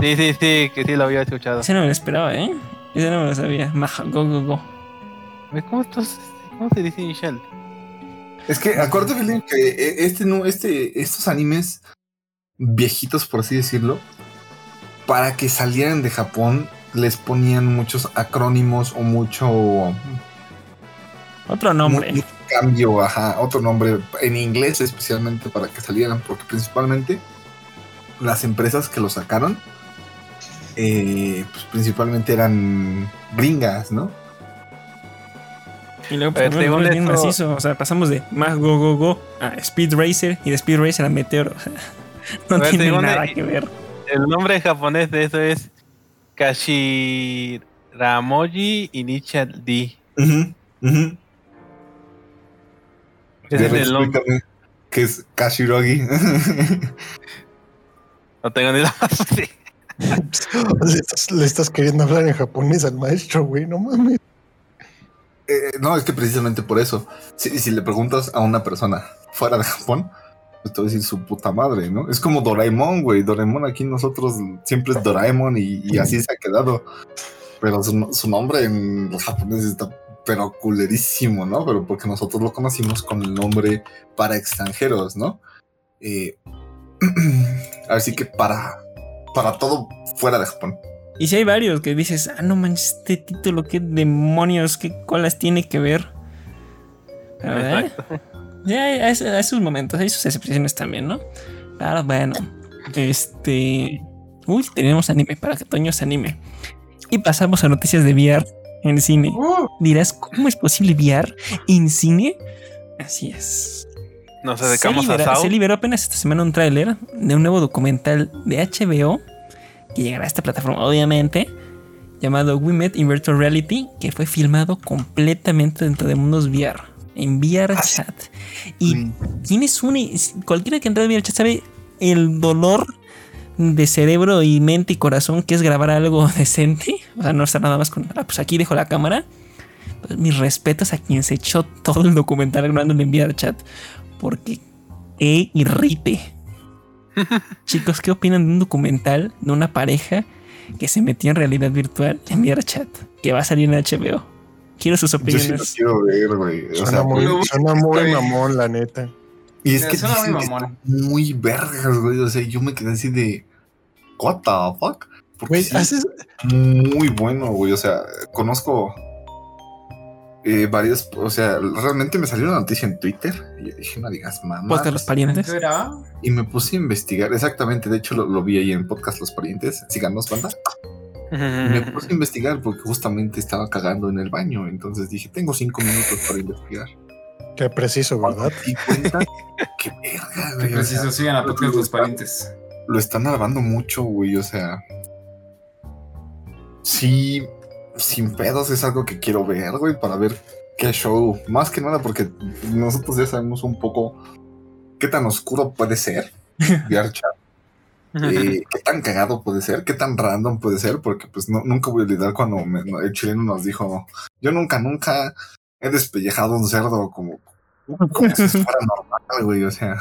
Sí, sí, sí, que sí lo había escuchado. Ese no me lo esperaba, ¿eh? Ese no me lo sabía. Mahgogogo. Güey, ¿Cómo, estos- ¿Cómo se dice Initial? Es que acuérdate, Felipe, que eh, este no, este, estos animes viejitos, por así decirlo, para que salieran de Japón, les ponían muchos acrónimos o mucho, Otro nombre. cambio, ajá, otro nombre en inglés especialmente para que salieran, porque principalmente las empresas que lo sacaron, eh, pues principalmente eran gringas, ¿no? Y luego pues, según bueno, bien esto- macizo. O sea, pasamos de Mahgogogo a Speed Racer y de Speed Racer a Meteoro. O sea, no A ver, tiene nada el- que ver. El nombre japonés de eso es Kashiramoji Initial D. Ese es el nombre. ¿Qué es Kashirogi? No tengo ni la más. Le estás, le estás queriendo hablar en japonés al maestro, güey, no mames. Eh, no, es que precisamente por eso. Si, si le preguntas a una persona fuera de Japón, pues te voy a decir su puta madre, ¿no? Es como Doraemon, güey. Doraemon aquí nosotros siempre es Doraemon y, y así se ha quedado. Pero su, su nombre en los japoneses está pero culerísimo, ¿no? Pero porque nosotros lo conocimos con el nombre para extranjeros, ¿no? Eh, así que para, para todo fuera de Japón. Y si hay varios que dices, ah, no manches, este título, qué demonios, qué colas tiene que ver. La verdad, Exacto. Ya hay, sus momentos, hay sus expresiones también, ¿no? Claro, bueno. Este. Uy, tenemos anime para que Toño se anime. Y pasamos a noticias de VR en cine. Uh, Dirás, ¿cómo es posible VR en cine? Así es. Nos Se, acercamos a libera- Sao. se liberó apenas esta semana un tráiler de un nuevo documental de HBO que llegará a esta plataforma, obviamente, llamado We Met in Virtual Reality, que fue filmado completamente dentro de mundos VR, en VR Ah. Chat. Y tienes un. Cualquiera que entre a VR Chat sabe el dolor de cerebro y mente y corazón que es grabar algo decente. O sea, no estar nada más con. Ah, pues aquí dejo la cámara. Pues mis respetos a quien se echó todo el documental grabándolo en VR Chat. Porque e irrite. Chicos, ¿qué opinan de un documental de una pareja que se metió en realidad virtual en VR Chat? Que va a salir en HBO. Quiero sus Yo sí lo opiniones. quiero ver, güey. O Suena sea, muy, suena muy mamón, la neta. y es que suena muy mamón. está muy vergas, güey. O sea, yo me quedé así de. ¿What the fuck? Porque sí, haces. muy bueno, güey. O sea, conozco eh, varias. O sea, realmente me salió una noticia en Twitter. Y yo dije, no digas mamá. Podcast Los Parientes. ¿qué era? Y me puse a investigar. Exactamente. De hecho, lo, lo vi ahí en Podcast Los Parientes. Síganos, banda. Me puse a investigar porque justamente estaba cagando en el baño. Entonces dije, tengo cinco minutos para investigar. Qué preciso, ¿verdad? cuenta, qué verga, güey. o sea, Preciso, sigan a podcast los parientes. lo están alabando mucho, güey. O sea, sí, sin pedos es algo que quiero ver, güey, para ver qué show. Más que nada porque nosotros ya sabemos un poco qué tan oscuro puede ser VR chat, eh, qué tan cagado puede ser, qué tan random puede ser, porque pues no, nunca voy a olvidar cuando me- no, el chileno nos dijo, yo nunca, nunca he despellejado un cerdo como, como si fuera normal, güey. O sea,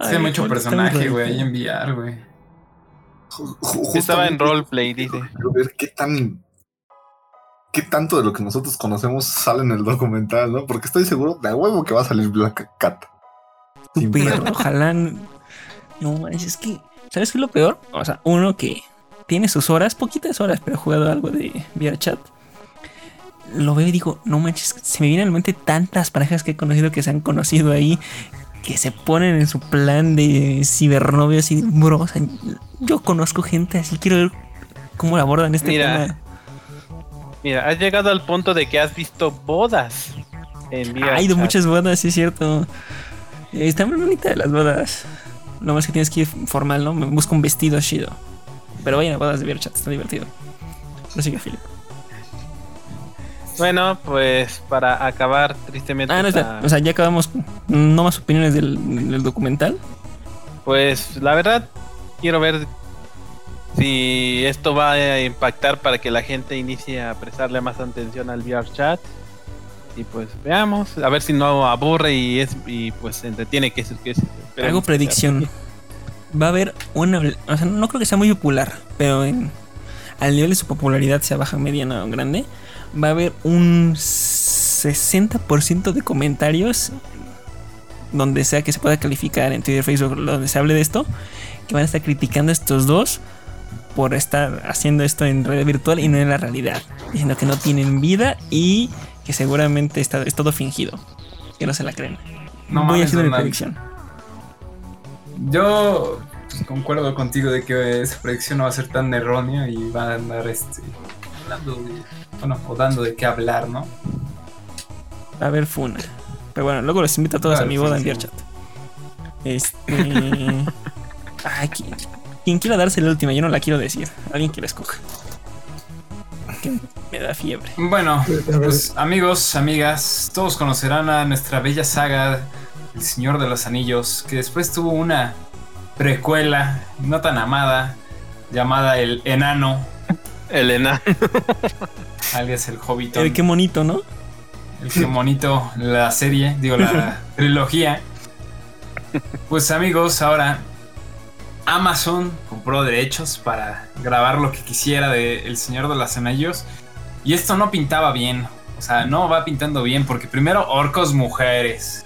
Sí, hay mucho personaje, güey, ahí raro. en VR, güey. Estaba en roleplay, dice. quiero ver qué tan qué tanto de lo que nosotros conocemos sale en el documental, ¿no? Porque estoy seguro de huevo que va a salir Black Cat. Pedo. ojalá. No, manches, es que. ¿Sabes qué es lo peor? O sea, uno que tiene sus horas, poquitas horas, pero ha jugado algo de VRChat. Lo veo y digo, no manches, se me vienen a la mente tantas parejas que he conocido que se han conocido ahí, que se ponen en su plan de cibernovios y bro, o sea, yo conozco gente así, quiero ver cómo la abordan este Mira, tema. Mira, has llegado al punto de que has visto bodas en Ha ido muchas bodas, sí es cierto. Eh, Están muy bonitas las bodas. Lo más que tienes que ir formal, ¿no? Me busco un vestido chido. Pero vayan a bodas de VRChat, está divertido. No sigue Philip. Bueno, pues para acabar tristemente. Ah, no, está. O sea, ya acabamos. No más opiniones del, del documental. Pues la verdad, quiero ver si esto va a impactar para que la gente inicie a prestarle más atención al VR chat. Y pues veamos, a ver si no aburre y es y pues entretiene que es que es. esperemos Hago predicción. Va a haber una. O sea, no creo que sea muy popular, pero en, al nivel de su popularidad, sea baja, mediana o grande, va a haber un 60% de comentarios donde sea que se pueda calificar en Twitter, Facebook, donde se hable de esto, que van a estar criticando a estos dos por estar haciendo esto en red virtual y no en la realidad, diciendo que no tienen vida y que seguramente está, es todo fingido, que no se la creen. No Voy haciendo mi predicción. Yo pues, concuerdo contigo de que esa predicción no va a ser tan errónea y va a andar este hablando de, bueno, o dando de qué hablar, ¿no? A haber funa. Pero bueno, luego los invito a todos a a mi boda en funa, VRChat. Este. Ay, quien, quien quiera darse la última, yo no la quiero decir. Alguien que la escoja. Que me da fiebre. Bueno, ver, pues amigos, amigas, todos conocerán a nuestra bella saga El Señor de los Anillos, que después tuvo una precuela no tan amada llamada El Enano, Elena. alias el Hobbit. Eh, qué bonito, ¿no? El que monito la serie, digo la trilogía. Pues amigos, ahora Amazon compró derechos para grabar lo que quisiera de El Señor de los Anillos. Y esto no pintaba bien. O sea, no va pintando bien. Porque primero orcos mujeres.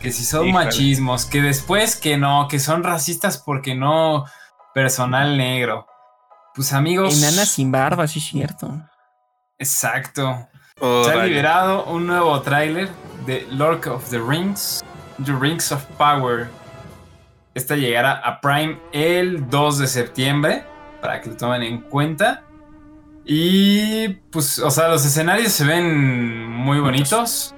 Que si son Híjole. machismos. Que después que no. Que son racistas porque no. Personal negro. Pues amigos. Enanas sin barba, sí es cierto. Exacto. Oh, Se ha liberado un nuevo tráiler de Lord of the Rings, The Rings of Power. Esta llegará a Prime el 2 de septiembre, para que lo tomen en cuenta. Y pues, o sea, los escenarios se ven muy bonitos.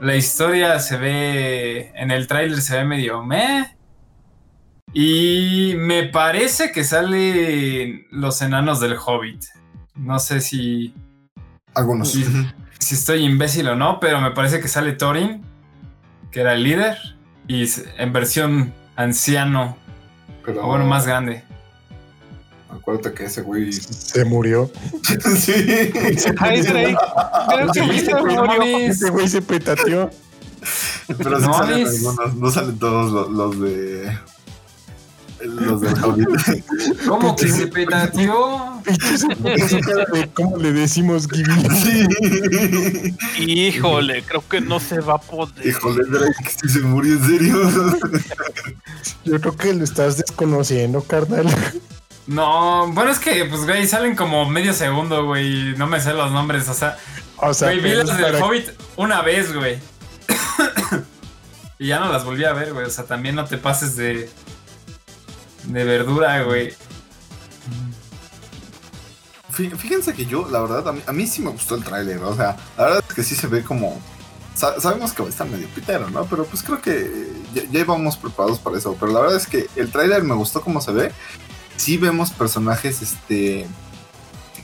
La historia se ve, en el tráiler se ve medio meh. Y me parece que salen los enanos del Hobbit. No sé si Algunos. Si estoy imbécil o no, pero me parece que sale Thorin, que era el líder, y en versión anciano, Pero o bueno, más grande. acuérdate que ese güey. Se murió. sí. Ay, Drake, creo que Sí, se murió. Ese güey se petateó. Pero sí No salen algunos, no salen todos los, los de. Los del Hobbit. ¿Cómo que se petateó? De cómo le decimos Gibi. Sí. Híjole, creo que no se va a poder. Híjole, Drake, si se murió en serio. Yo creo que lo estás desconociendo, carnal. No, bueno, es que, pues, güey, salen como medio segundo, güey, no me sé los nombres, o sea, O sea, güey, vi las del para- Hobbit una vez, güey. y ya no las volví a ver, güey, o sea, también no te pases de... De verdura, güey. Fí- Fíjense que yo, la verdad, a mí, a mí sí me gustó el tráiler. O sea, la verdad es que sí se ve como. sa- sabemos que va a estar medio pitero, ¿no? Pero pues creo que ya, ya íbamos preparados para eso. Pero la verdad es que el tráiler me gustó como se ve. Sí vemos personajes, este.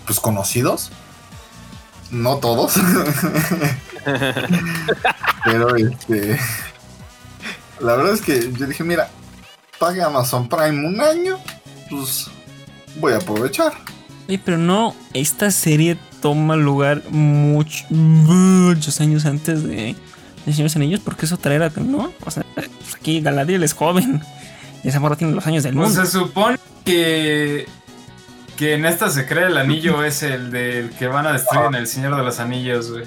Pues conocidos. No todos. Pero este. La verdad es que yo dije, mira, pague Amazon Prime un año. Pues voy a aprovechar. Oye, pero no, esta serie toma lugar much- muchos años antes de, de Señores Anillos, porque eso traer a, ¿no? O sea, pues aquí Galadriel es joven. Y esa morra tiene los años del Pues mundo. se supone que. Que en esta se cree el anillo es el del que van a destruir en el Señor de los Anillos, güey.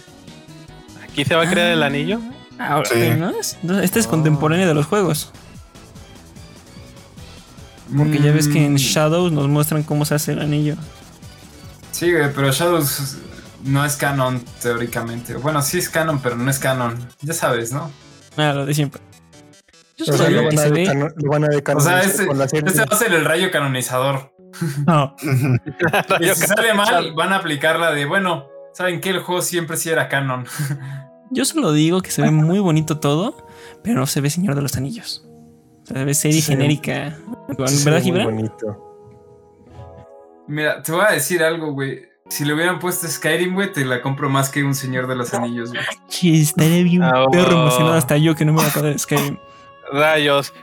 ¿Aquí se va a crear el anillo? Ahora, Sí. ¿no? Entonces, Este es contemporáneo de los juegos. Porque ya ves que en Mm, Shadows nos muestran cómo se hace el anillo. Sí, güey, pero Shadows no es canon teóricamente. Bueno, sí es canon, pero no es canon. Ya sabes, ¿no? Ah, lo de siempre. Yo O sea, solo lo van que a, se ve. decano- lo van a O sea, este, este va a ser el rayo canonizador. No, Y si sale mal, van a aplicar la de, bueno, ¿saben qué? El juego siempre sí era canon. yo solo digo que se ve muy bonito todo, pero no se ve Señor de los Anillos. Ve serie Sí. genérica. Sí, ¿Verdad, Gibran? bonito. Mira, te voy a decir algo, güey. Si le hubieran puesto Skyrim, güey, te la compro más que un Señor de los Anillos, güey. Sí, estaría bien Ah, perro emocionado hasta yo que no me voy a acabar de Skyrim. Rayos,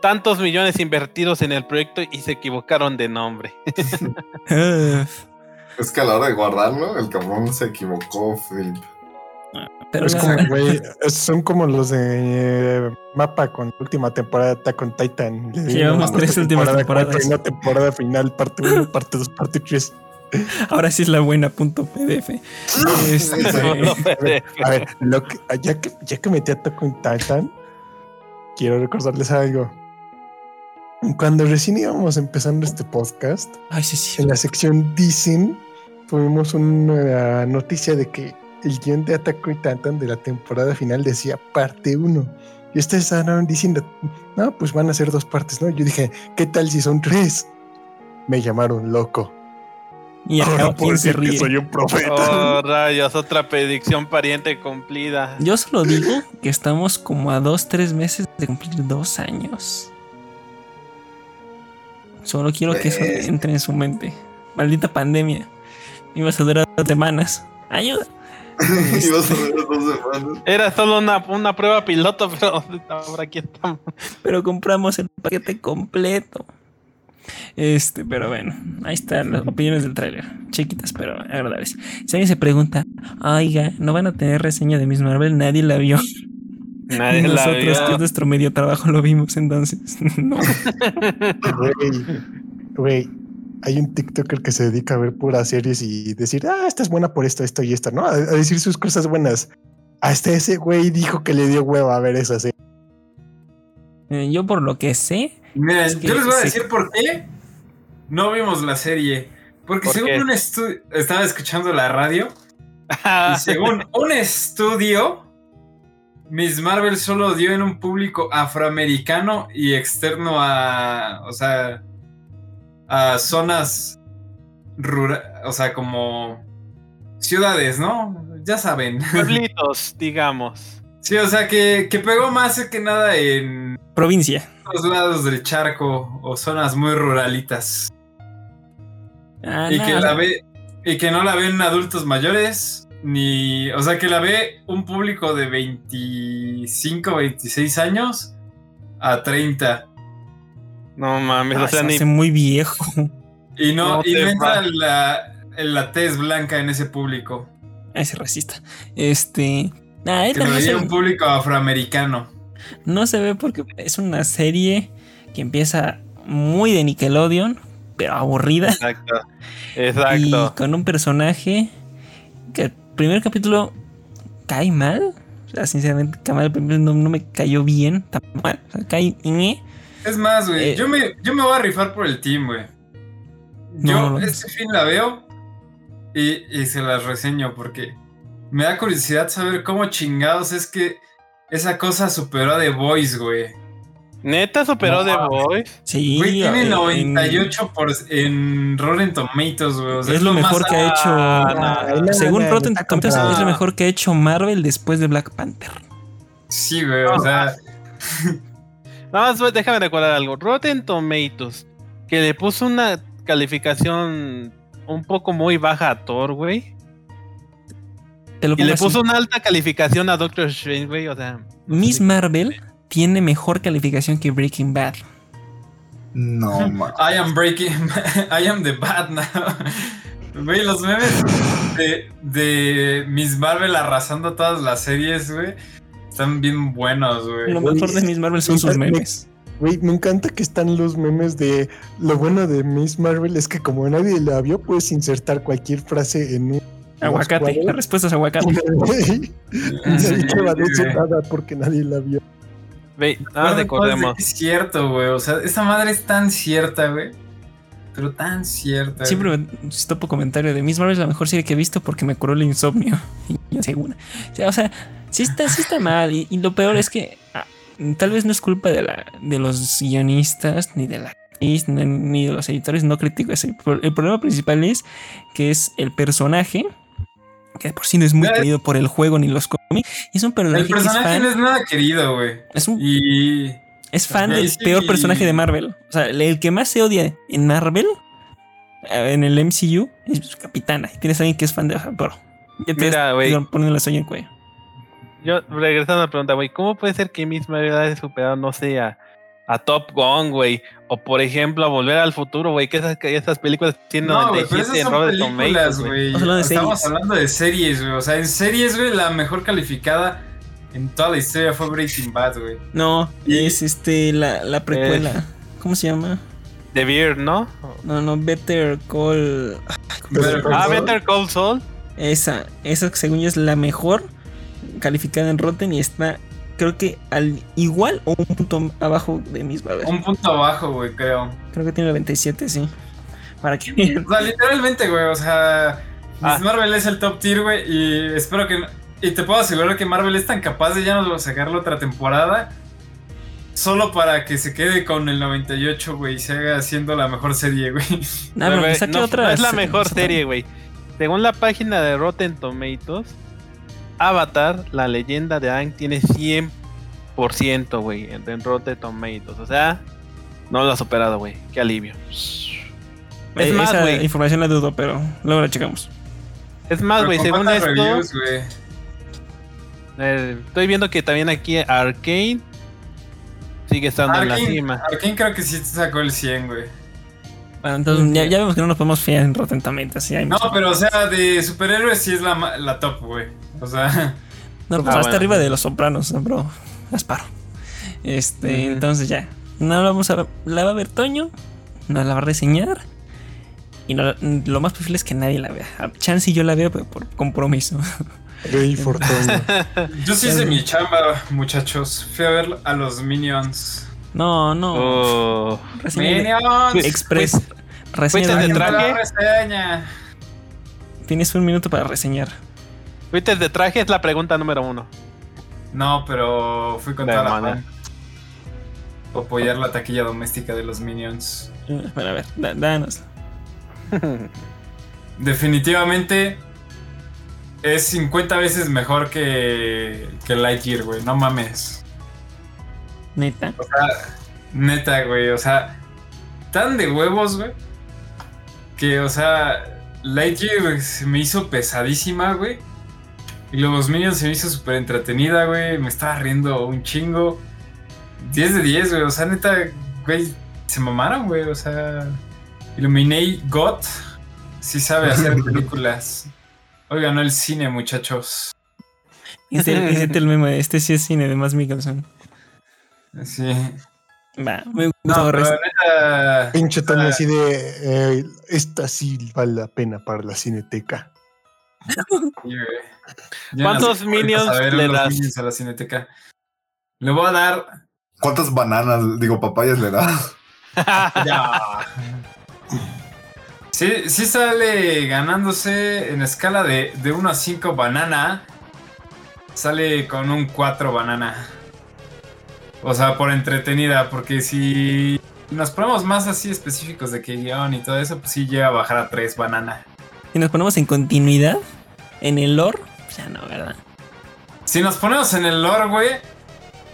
tantos millones invertidos en el proyecto y se equivocaron de nombre. Uf. Es que a la hora de guardarlo, el cabrón se equivocó, Philip. Pero Es la- como, güey, es- son como los de eh, mapa con última temporada de Attack on Titan. Sí, llevamos tres últimas temporada temporadas. cuatro Una temporada final, parte 1, parte 2, parte 3. ahora sí es la buena punto PDF. Este, A ver, lo que, ya, que, ya que metí a Attack on Titan, quiero recordarles algo. Cuando recién íbamos empezando este podcast, Ay, sí, sí. en la sección Dicen, tuvimos una noticia de que el guion de Attack on Titan de la temporada final decía parte 1. Y ustedes estaban diciendo, no, pues van a ser dos partes, ¿no? Yo dije, ¿qué tal si son tres? Me llamaron loco. Y Ahora acá puedo se decir que soy un profeta. Oh, rayos, otra predicción pariente cumplida. Yo solo digo que estamos como a dos, tres meses de cumplir dos años. Solo quiero que eso Pues. entre en su mente. Maldita pandemia. Ibas a durar dos semanas. Ayuda. Ibas a ver las dos semanas. Era solo una, una prueba piloto, pero ahora aquí estamos. Pero compramos el paquete completo. Este, pero bueno, ahí están las opiniones del tráiler. Chiquitas, pero agradables. Si alguien se pregunta, oiga, ¿no van a tener reseña de Miss Marvel? Nadie la vio. Nadie la Nosotros, vio. que es nuestro medio trabajo, lo vimos entonces. no. Güey, güey, hay un TikToker que se dedica a ver puras series y decir, ah, esta es buena por esto, esto y esto, ¿no? A, a decir sus cosas buenas. Hasta ese güey dijo que le dio hueva a ver esa serie. Eh, Yo, por lo que sé, Miren, Es que yo les voy a se- decir por qué no vimos la serie. Porque ¿Por según qué? un estudio, estaba escuchando la radio y según un estudio, Miss Marvel solo dio en un público afroamericano y externo a, o sea, a zonas rurales, o sea, como ciudades, ¿no? Ya saben. Pueblitos, digamos. Sí, o sea, que, que pegó más que nada en provincia. los lados del charco o zonas muy ruralitas. Ah, y no, que la ve y que no la ven adultos mayores ni o sea que la ve un público de 25 26 años a 30 No mames, ah, o sea, se ni. hace muy viejo. y no, No y no entra la, la tez blanca en ese público Ese racista. Este. Nah, que no, se, un público afroamericano no se ve porque es una serie que empieza muy de Nickelodeon, pero aburrida. Exacto. Y Exacto. con un personaje que el primer capítulo cae mal. O sea, sinceramente, cae mal. El primero no, no me cayó bien. Tan mal. O sea, cae. ñe. Es más güey Eh. yo me yo me voy a rifar por el team güey No, yo no, no. este fin la veo y, y se las reseño porque me da curiosidad saber cómo chingados es que esa cosa superó a The Voice, güey. Neta superó No The. Voice. Sí. Güey, tiene en- 98 por, en Rotten Tomatoes, güey. O sea, Es lo mejor más- que ha hecho. Ah, no, según Rotten Tomatoes, es lo mejor que ha hecho Marvel después de Black Panther. Sí, güey, o sea... Nada más déjame recordar algo. Rotten Tomatoes, que le puso una calificación un poco muy baja a Thor, güey. Te lo Y le así. puso una alta calificación a Doctor Strange, güey. O sea. Miss Marvel tiene mejor calificación que Breaking Bad. No, ma. I am breaking... I am the bad now. Güey, los memes de, de Miss Marvel arrasando todas las series, güey. Están bien buenos, güey. Lo mejor de Miss Marvel son sus me- memes. Güey, me encanta que están los memes de lo bueno de Miss Marvel es que como nadie la vio, puedes insertar cualquier frase en un Aguacate. La respuesta es aguacate. Nadie va a decir Sí, nada porque nadey la vio. Güey. Bueno, recordemos. pues, Es cierto, güey. O sea, esa madre es tan cierta, güey. Pero tan cierta. Siempre me topo comentario de Miss Marvel es la mejor serie que he visto porque me curó el insomnio. Y yo sea, o sea, sí está, sí está mal. Y, y lo peor es que ah, tal vez no es culpa de, la, de los guionistas, ni de la actriz, ni, ni de los editores, no critico eso. El, problema principal es que es el personaje, que de por sí no es muy Ya, querido por el juego ni los cómics. Y es un personaje, El que es personaje fan, no es nada querido, güey. es un Y... Es fan del sí. peor personaje de Marvel. O sea, el que más se odia en Marvel, eh, en el MCU, es Capitana. Y tienes a alguien que es fan de. o sea, Bro, ya te Mira, güey. poniendo la sueño en el cuello. Yo, regresando a la pregunta, güey, ¿cómo puede ser que Miss Marvel haya superado, no sé, a, a Top Gun, güey? O por ejemplo, a Volver al Futuro, güey, que esas, que esas películas tienen No, güey, pero 97 esas en películas, Tomatoes, güey. Estamos hablando de series. hablando de series, güey. O sea, en series, güey, la mejor calificada en toda la historia fue Breaking Bad, güey. No, Y- es este la, la precuela. ¿Cómo se llama? The Beard, ¿no? No, no, Better Call. Better Call Ah. Better Call Saul. Esa, esa según yo es la mejor calificada en Rotten y está, creo que al igual o un punto abajo de mis Marvel. Un punto abajo, güey, creo. Creo que tiene 97, sí. Para que. O sea, literalmente, güey, o sea, Ah. Marvel es el top tier, güey, y espero que... no- Y te puedo asegurar que Marvel es tan capaz de ya no sacarlo otra temporada solo para que se quede con el 98, güey, y se haga haciendo la mejor serie, güey. No, no, otra. no es la mejor se- serie, güey. Según la página de Rotten Tomatoes, Avatar, la leyenda de Aang, tiene 100%, güey, en, en Rotten Tomatoes. O sea, no lo ha superado, güey. Qué alivio. Es Eh, más, esa güey. información la dudo, pero luego la checamos. Es más, güey, según esto, reviews, güey. eh, estoy viendo que también aquí Arcane sigue estando en la Arkane, cima. Arkane creo que sí sacó el 100, güey. Bueno, entonces ya, ya vemos que no nos podemos fiar en Rotten Tomatoes. sí, hay No, mucho- pero o sea, de superhéroes sí es la, ma- la top, güey. O sea, No, pues Ah, hasta bueno. arriba de los sopranos, bro. Gasparo. Este, entonces ya. No la vamos a la va a ver Toño, no la va a reseñar. Y no- lo más posible es que nadie la vea. A Chance y yo la veo pero por compromiso. Rey Fortuna. Yo sí hice mi chamba, muchachos. Fui a ver a los Minions. No, no. Oh. Minions. Express. Reseña fuiste de de traje? Reseña. Tienes un minuto para reseñar. ¿Fuiste de traje? Es la pregunta número uno. No, pero fui con toda la fan. Apoyar la taquilla doméstica de los Minions. Eh, Bueno, a ver, da- danos. Definitivamente es 50 veces mejor que, que Lightyear, güey. No mames. Neta. O sea, neta, güey. O sea, tan de huevos, güey. Que, o sea, Lightyear se me hizo pesadísima, güey. Y los Minions se me hizo súper entretenida, güey. Me estaba riendo un chingo. 10 de 10, güey. O sea, neta, güey, se mamaron, güey. O sea, Illuminate God sí sabe hacer películas. Hoy ganó el cine, muchachos. Este, este el meme, este sí es cine de más Mickelson. Sí. Va, me No, gustó. pero neta. Pinche Ah. así de. eh, esta sí vale la pena para la cineteca. ¿Cuántos minions le das? minions a la cineteca. Le voy a dar. ¿Cuántas bananas, digo, papayas le das? Ya. Sí, sí sale ganándose en escala de, de 1 a 5 banana. Sale con un 4 banana. O sea, por entretenida, porque si nos ponemos más así específicos de que guion y todo eso, pues sí llega a bajar a 3 banana. Si nos ponemos en continuidad, en el lore, pues ya no, ¿verdad? Si nos ponemos en el lore, güey.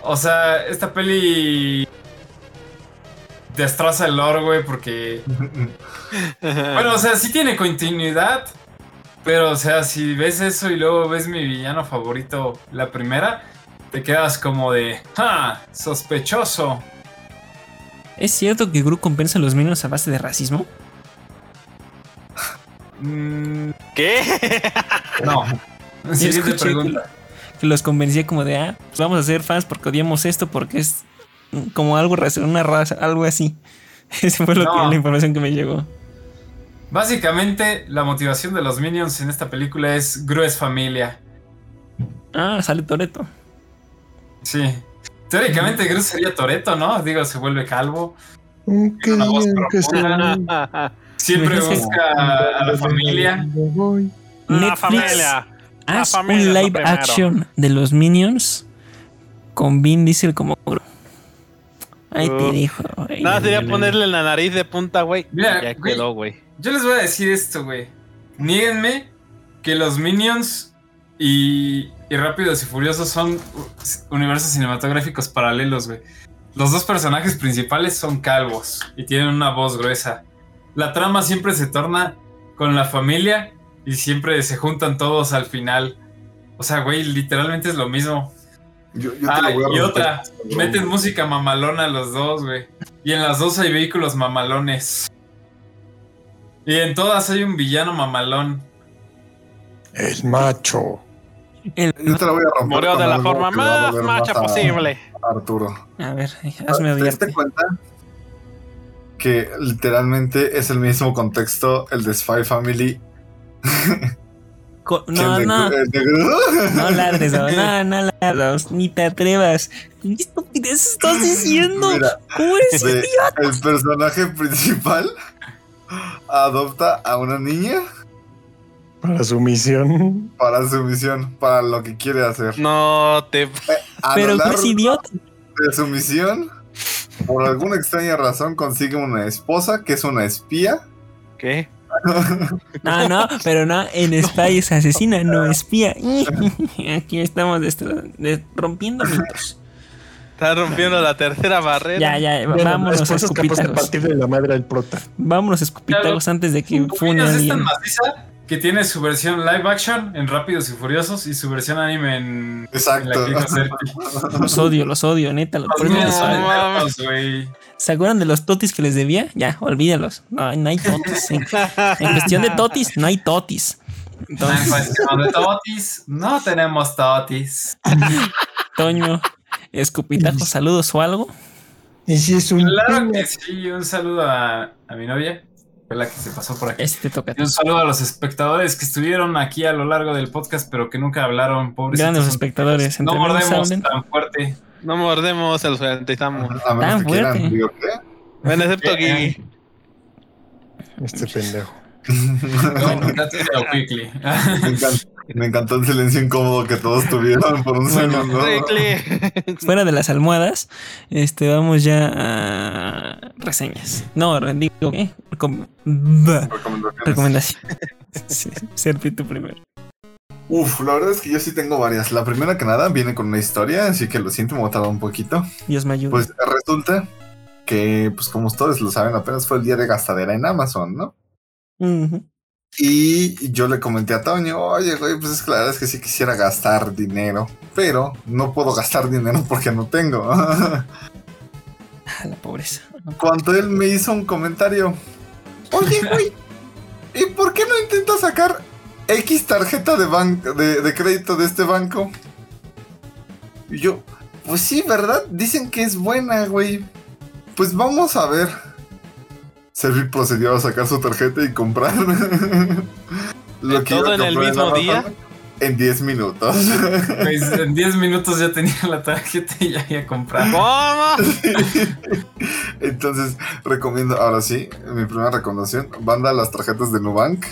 O sea, esta peli. Destroza el lore, güey, porque. Bueno, o sea, sí tiene continuidad. Pero, o sea, si ves eso y luego ves mi villano favorito, la primera, te quedas como de. ¡Ja! Sospechoso. ¿Es cierto que Gru compensa a los minions a base de racismo? Mm, ¿Qué? no. Siguiente escuché pregunta. Que los convencía como de, ah, pues vamos a ser fans porque odiamos esto, porque es como algo una raza, algo así. Esa fue lo que, No. la información que me llegó. Básicamente, la motivación de los minions en esta película es Gru es familia. Ah, sale Toreto. Sí. Teóricamente, Gru sería Toreto, ¿no? Digo, se vuelve calvo. Aunque Una voz profunda. Siempre dice- busca a la familia. La Netflix, familia. La haz familia un live action de los minions con Vin Diesel como. Ahí te Uf. dijo. güey. Nada, sería ponerle la nariz de punta, güey. Mira, Ya güey. quedó, güey. Yo les voy a decir esto, güey. Níguenme que los Minions y, y Rápidos y Furiosos son universos cinematográficos paralelos, güey. Los dos personajes principales son calvos y tienen una voz gruesa. La trama siempre se torna con la familia y siempre se juntan todos al final. O sea, güey, literalmente es lo mismo. Yo, yo te Ah, lo voy a y otra. Meten música mamalona los dos, güey. Y en las dos hay vehículos mamalones. Y en todas hay un villano mamalón. El macho. El- Yo te la voy a romper. Murió de la forma más macha posible. a Arturo. A ver, hazme ¿Te diste odiarte. cuenta? Que literalmente es el mismo contexto, el de Spy Family. Co- No, de, no. el de- No ladres, no, no, no ladres, ni te atrevas. ¿Qué estupidez estás diciendo? Mira, ¿Cómo eres de- idiota? el personaje principal adopta a una niña Para su misión. para su misión, para lo que quiere hacer. No te. A Pero eres largo idiota. de su misión, por alguna extraña razón, consigue una esposa que es una espía. ¿Qué? No, no, pero no, en Spy es asesina, no espía. Aquí estamos de- rompiendo mitos. Está rompiendo la tercera barrera. Ya, ya, Bueno, vámonos a es escupitagos. partir de la madre del prota. Vámonos a escupitagos antes de que fune a Minions es tan maciza que tiene su versión live action en Rápidos y Furiosos y su versión anime en, en la Exacto. que dijo Serpi. Los odio, los odio, neta. Los güey. ¿Se acuerdan de los totis que les debía? Ya, olvídalos. No, no hay totis. En, en cuestión de totis, no hay totis. En cuestión de totis, no tenemos totis. Toño, escupitajo, saludos o algo. Y si es un. Claro que sí, un saludo a, a mi novia, fue la que se pasó por aquí. Este te toca. un saludo a los espectadores que estuvieron aquí a lo largo del podcast, pero que nunca hablaron, pobres. Grandes espectadores. No mordemos tan fuerte. No mordemos, se los garantizamos. A menos Tan que quieran, fuerte. digo, ¿qué? Bueno, excepto Gigi. Este pendejo. No. Me me encantó el silencio incómodo que todos tuvieron por un Bueno. segundo. Fuera de las almohadas, este, vamos ya a reseñas. No, digo, ¿qué? Recom- Recomendaciones. recomendación. Sí, Serpi, tú primero. Uf, la verdad es que yo sí tengo varias. La primera que nada viene con una historia, así que lo siento, me voy a tardar un poquito. Dios me ayude. Pues resulta que, pues como ustedes lo saben, apenas fue el día de gastadera en Amazon, ¿no? Ujú. Y yo le comenté a Toño, oye, güey, pues es que la verdad es que sí quisiera gastar dinero, pero no puedo gastar dinero porque no tengo. Ah, la pobreza. Cuando él me hizo un comentario, oye, güey, ¿y por qué no intentas sacar X tarjeta de, de, de crédito de este banco? Y yo, pues sí, ¿verdad? Dicen que es buena, güey. Pues vamos a ver. Servi procedió a sacar su tarjeta y comprar. Lo ¿Todo iba a en el comprar mismo Amazon día? En 10 minutos. Pues en 10 minutos ya tenía la tarjeta y ya había comprado. ¿Cómo? Entonces, recomiendo, ahora sí, mi primera recomendación, banda las tarjetas de Nubank,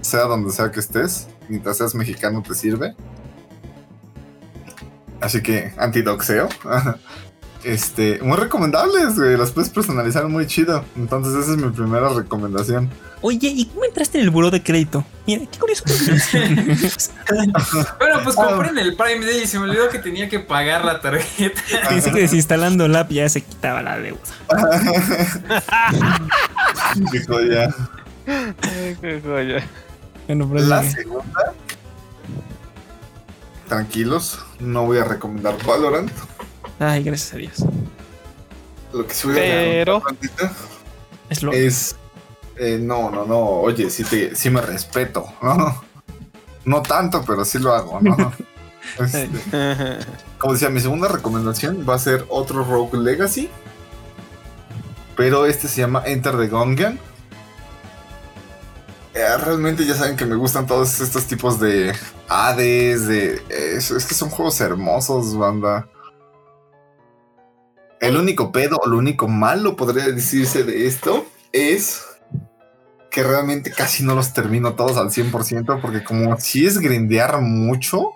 sea donde sea que estés, mientras seas mexicano te sirve. Así que, antidoxeo. Este, muy recomendables, güey, las puedes personalizar muy chido. Entonces, esa es mi primera recomendación. Oye, ¿y cómo entraste en el buró de crédito? Mira, qué curioso. Bueno, pues compré en el Prime Day y se me olvidó que tenía que pagar la tarjeta. Pensé que desinstalando la app ya se quitaba la deuda. Dijo ya. Ay, qué joya. Bueno, pero La segunda. Tranquilos, no voy a recomendar Valorant. Ay, gracias a Dios. Lo que sí voy a Pero- Es lo. es eh, no, no, no, oye, sí, te, sí me respeto, ¿no? No tanto, pero sí lo hago, ¿no? Este, como decía, mi segunda recomendación va a ser otro Rogue Legacy. Pero este se llama Enter the Gungeon. Eh, realmente ya saben que me gustan todos estos tipos de Hades, de... Es, es que son juegos hermosos, banda. El único pedo, o lo único malo podría decirse de esto es que realmente casi no los termino todos al 100% porque como si es grindear mucho,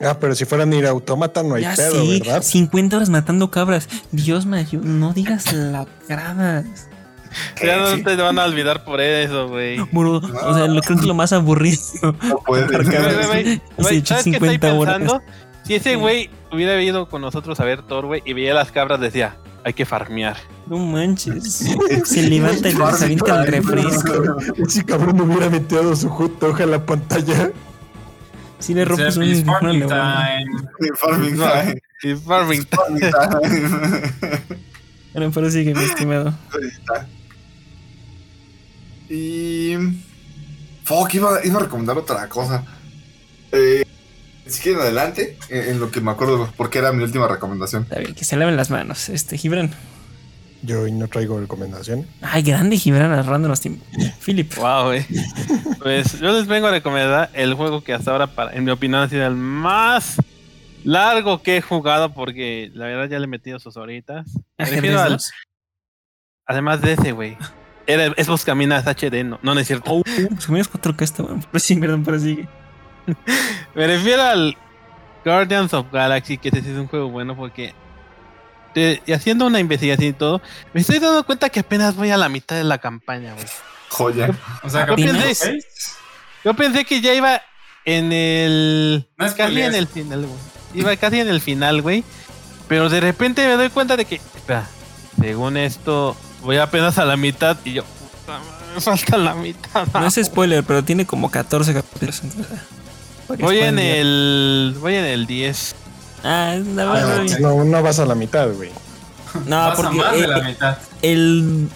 Ah, pero si fueran ir a automata no hay ya pedo, sí, ¿verdad? 50 horas matando cabras. Dios me ayude, no digas la gradas. Ya no Sí. te van a olvidar por eso, güey. Bro, o sea, lo creo que es lo más aburrido. no puede. ¿Sabes qué estoy 50 horas. Si ese güey hubiera ido con nosotros a ver Thor, güey, y veía las cabras, decía, hay que farmear. No manches. Se levanta y les avienta el refresco. Ese cabrón no hubiera metido su hoja en la pantalla. Si le rompes un, farming neurona. time. Farming No. time. Farming. Farming time. Bueno, pero sigue, mi estimado. Ahí está. Y. Fuck, iba, iba a recomendar otra cosa. Eh, si quieren adelante, en, en lo que me acuerdo, porque era mi última recomendación. Está bien, que se laven las manos. Este, Gibran. Yo hoy no traigo recomendación. Ay, grande Gibran agarrando los tiempos. Philip. Wow, güey. Pues yo les vengo a recomendar el juego que hasta ahora, para, en mi opinión, ha sido el más largo que he jugado porque la verdad ya le he metido sus horitas. Me refiero Ajedrez al- 2. además de ese, güey. Era es Buscaminas HD, no, no, no es cierto. Oh, menos 4K está bueno. Pero sí, perdón, pero sigue. Me refiero al Guardians of Galaxy, que ese sí es un juego bueno porque y haciendo una investigación y todo, me estoy dando cuenta que apenas voy a la mitad de la campaña, güey. Joya. O sea, Yo capítulo pensé-. Yo pensé que ya iba en el. No casi en el final, güey. Iba casi en el final, güey. Pero de repente me doy cuenta de que. Espera, según esto, voy apenas a la mitad y yo. "Puta madre, Me falta la mitad. No es spoiler, pero tiene como 14 capítulos. Voy en el. Voy en el 10. Ah, la Ah, verdad. No, no vas a la mitad, güey. No, Pasa porque más de la eh, mitad. el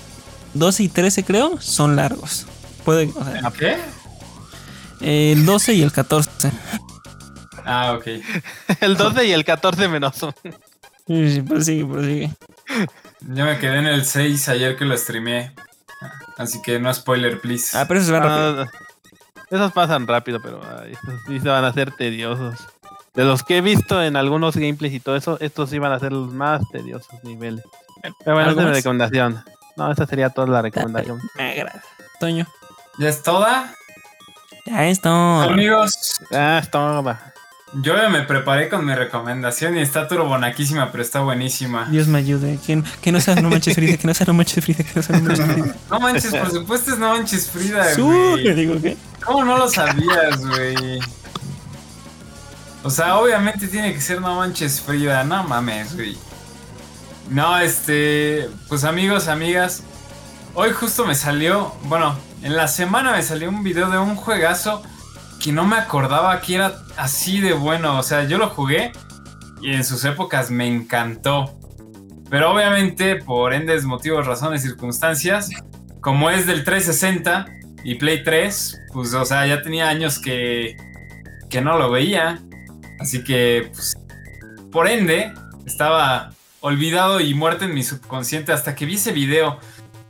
12 y 13 creo son largos. Puede, o sea, ¿Qué? el 12 y el 14. Ah, ok. El 12 y el 14 menos uno. Sí, sí, prosigue, prosigue. Yo me quedé en el 6 ayer que lo streameé. Así que no spoiler, please. Ah, pero eso rápido. Ah, esos pasan rápido, pero ay, esos sí se van a hacer tediosos. De los que he visto en algunos gameplays y todo eso, estos sí van a ser los más tediosos niveles. Pero bueno, esa ¿Algo es mi recomendación. No, esa sería toda la recomendación. Me agrada. Toño. ¿Ya es toda? Ya esto. Amigos, Ah, toma. yo ya me preparé con mi recomendación y está turbonaquísima, pero está buenísima. Dios me ayude. Que, que no sea no manches Frida, que no sea no manches Frida, que no sea no manches Frida. No manches, por supuesto es No Manches Frida, Su, güey. digo que. ¿Cómo no lo sabías, güey? O sea, obviamente tiene que ser No Manches Frida, no mames, güey. No, este, pues amigos, amigas, hoy justo me salió, bueno, en la semana me salió un video de un juegazo que no me acordaba que era así de bueno. O sea, yo lo jugué y en sus épocas me encantó. Pero obviamente, por endes motivos, razones, circunstancias, como es del 360 y Play 3, pues, o sea, ya tenía años que, que no lo veía. Así que, pues, por ende, estaba olvidado y muerto en mi subconsciente hasta que vi ese video.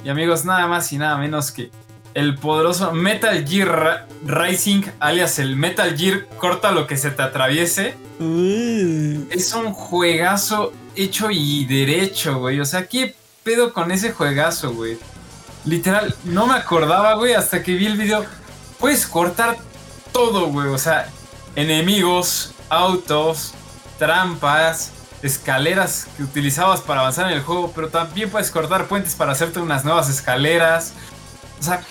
Y amigos, nada más y nada menos que el poderoso Metal Gear Rising, alias el Metal Gear corta lo que se te atraviese. Uh, Es un juegazo hecho y derecho, güey. O sea, ¿qué pedo con ese juegazo, güey? Literal, no me acordaba, güey, hasta que vi el video. Puedes cortar todo, güey. O sea, enemigos, autos, trampas, escaleras que utilizabas para avanzar en el juego, pero también puedes cortar puentes para hacerte unas nuevas escaleras. O sea,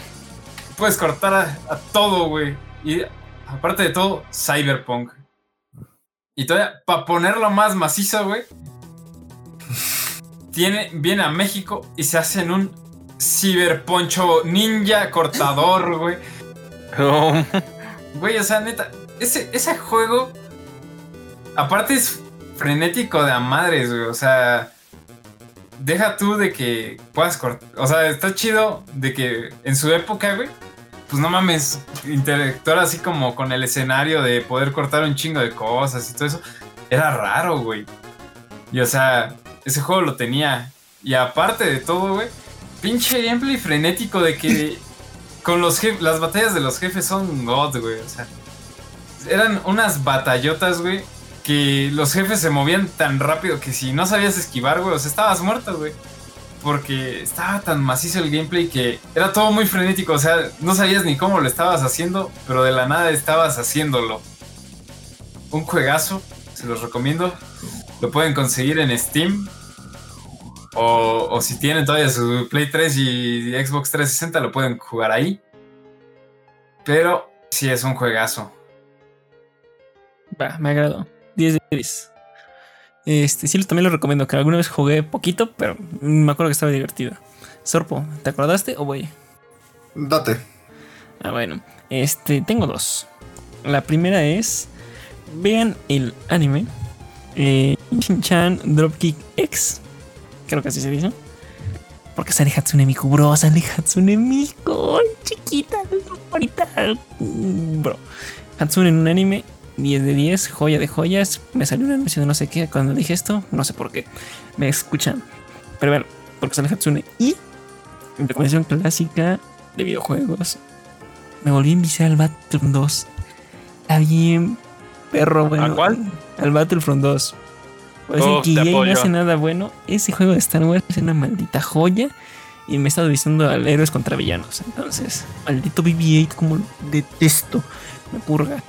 puedes cortar a, a todo, güey. Y aparte de todo, Cyberpunk. Y todavía, para ponerlo más macizo, güey, tiene, viene a México y se hace en un ciberponcho ninja cortador, güey. No. Güey, o sea, neta, ese, ese juego, aparte es frenético de a madres, güey. O sea, deja tú de que puedas cortar. O sea, está chido de que en su época, güey, pues no mames, interactuar así como con el escenario de poder cortar un chingo de cosas y todo eso. Era raro, güey. Y o sea, ese juego lo tenía. Y aparte de todo, güey, pinche gameplay frenético de que con los las batallas de los jefes son god, güey. O sea, eran unas batallotas, güey, que los jefes se movían tan rápido que si no sabías esquivar, güey, o sea, estabas muerto, güey. Porque estaba tan macizo el gameplay que era todo muy frenético, o sea, no sabías ni cómo lo estabas haciendo, pero de la nada estabas haciéndolo. Un juegazo, se los recomiendo. Lo pueden conseguir en Steam. O, o si tienen todavía su Play 3 y Xbox 360, lo pueden jugar ahí. Pero sí es un juegazo. Va, me agradó. 10 de 10. Este, sí, también lo recomiendo, que alguna vez jugué poquito, pero me acuerdo que estaba divertido. Sorpo, ¿te acordaste o voy? Date. Ah, bueno. Este, tengo dos. La primera es. Vean el anime. Eh, Shin-Chan Dropkick X. Creo que así se dice. Porque sale Hatsune Miku, bro. Sale Hatsune Miku. Chiquita, bonita. Mm, Bro. Hatsune en un anime. 10 de 10, joya de joyas. Me salió un anuncio de no sé qué cuando dije esto. No sé por qué. Me escuchan. Pero bueno, porque sale Hatsune. Y. Recomendación clásica de videojuegos. Me volví a enviciar al Battlefront 2. Está bien, perro, bueno. ¿A cuál? Al Battlefront 2. Parece Oh, que EA no hace nada bueno. Ese juego de Star Wars es una maldita joya. Y me he estado diciendo al héroes contra villanos. Entonces, maldito BB-8, como lo detesto. Me purga.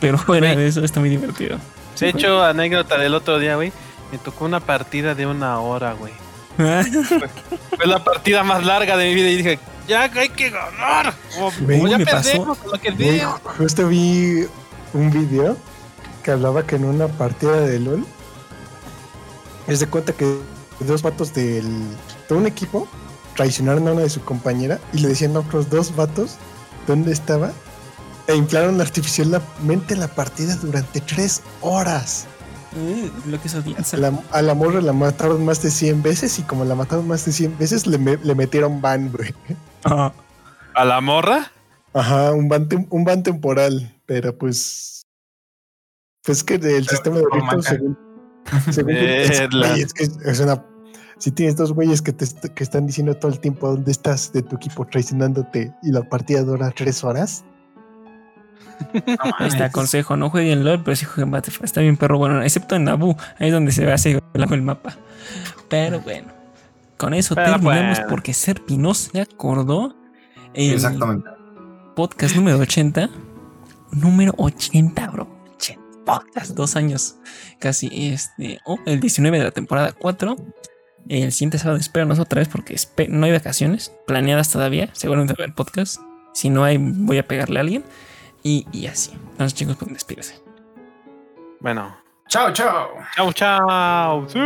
Pero fuera Güey. de eso está muy divertido. Sí, De hecho, anécdota del otro día, güey. Me tocó una partida de una hora, güey. Fue la partida más larga de mi vida y dije, ya hay que ganar. O, ya me pasó. lo que justo vi un video que hablaba que en una partida de LOL es de cuenta que dos vatos del, de un equipo traicionaron a una de su compañera y le decían a otros dos vatos dónde estaba e inflaron artificialmente la partida durante tres horas. Uh, lo que es odianza. La, a la morra la mataron más de 100 veces y como la mataron más de 100 veces le, me- le metieron ban, güey. ¿A la morra? Ajá, un ban, tem- un ban temporal, pero pues Pues que el sistema de manjar. según, Verla. güey, es que es- es una. Si tienes dos güeyes que te que están diciendo todo el tiempo dónde estás de tu equipo traicionándote y la partida dura tres horas, No está, consejo, no jueguen LOL, pero sí jueguen Battlefront. Está bien perro, bueno, excepto en Nabu, ahí es donde se ve así el mapa. Pero bueno, con eso Pero terminamos bueno. porque Serpi no se acordó el Exactamente. podcast número 80. Número 80, bro. 80 podcast, dos años casi. Este, oh, el 19 de la temporada 4. El siguiente sábado espéranos otra vez porque no hay vacaciones planeadas todavía. Seguramente va a haber podcast. Si no hay, voy a pegarle a alguien. Y, y así. Entonces, chicos, pueden despedirse. Bueno. Chao, chao. Chao, chao. Sí.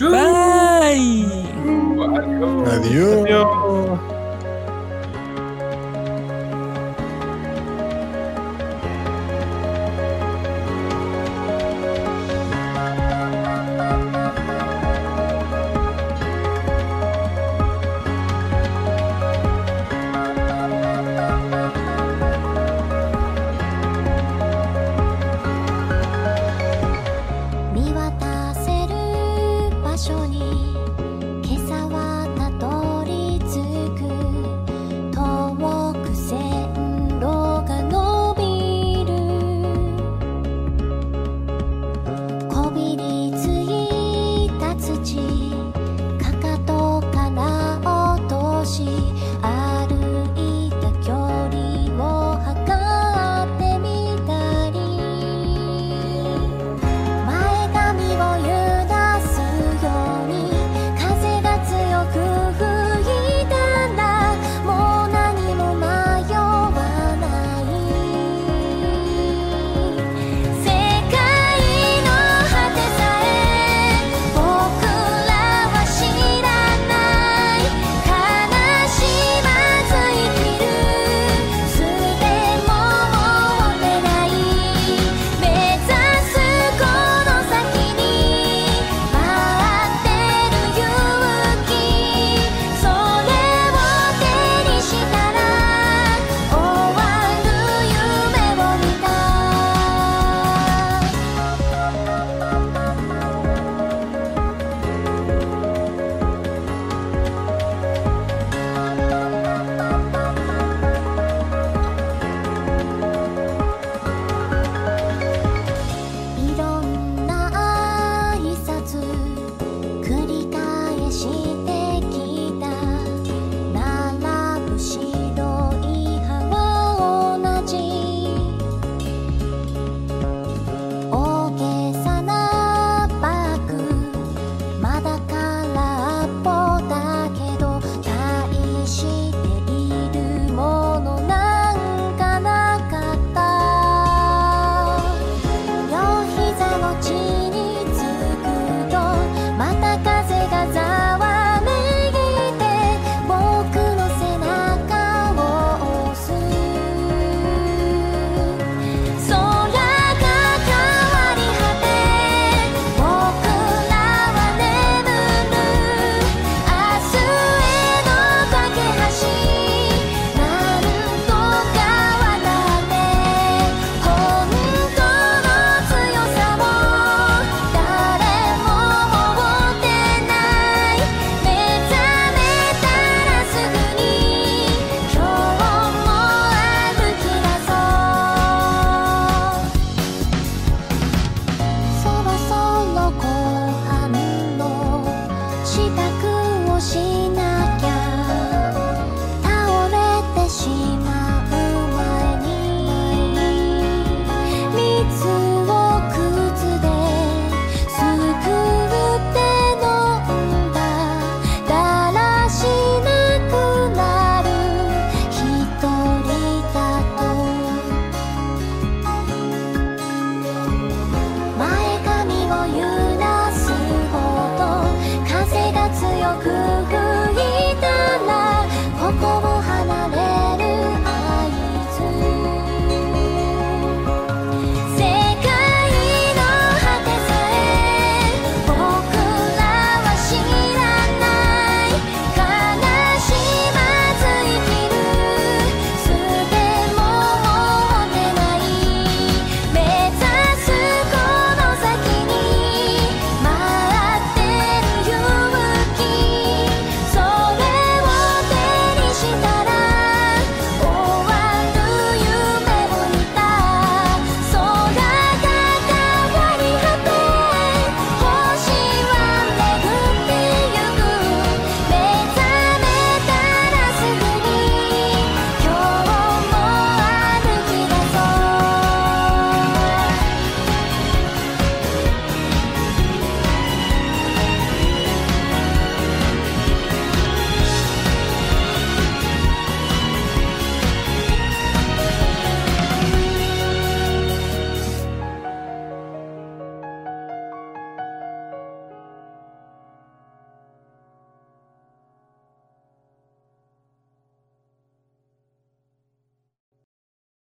Bye. Adiós. adiós. Adiós.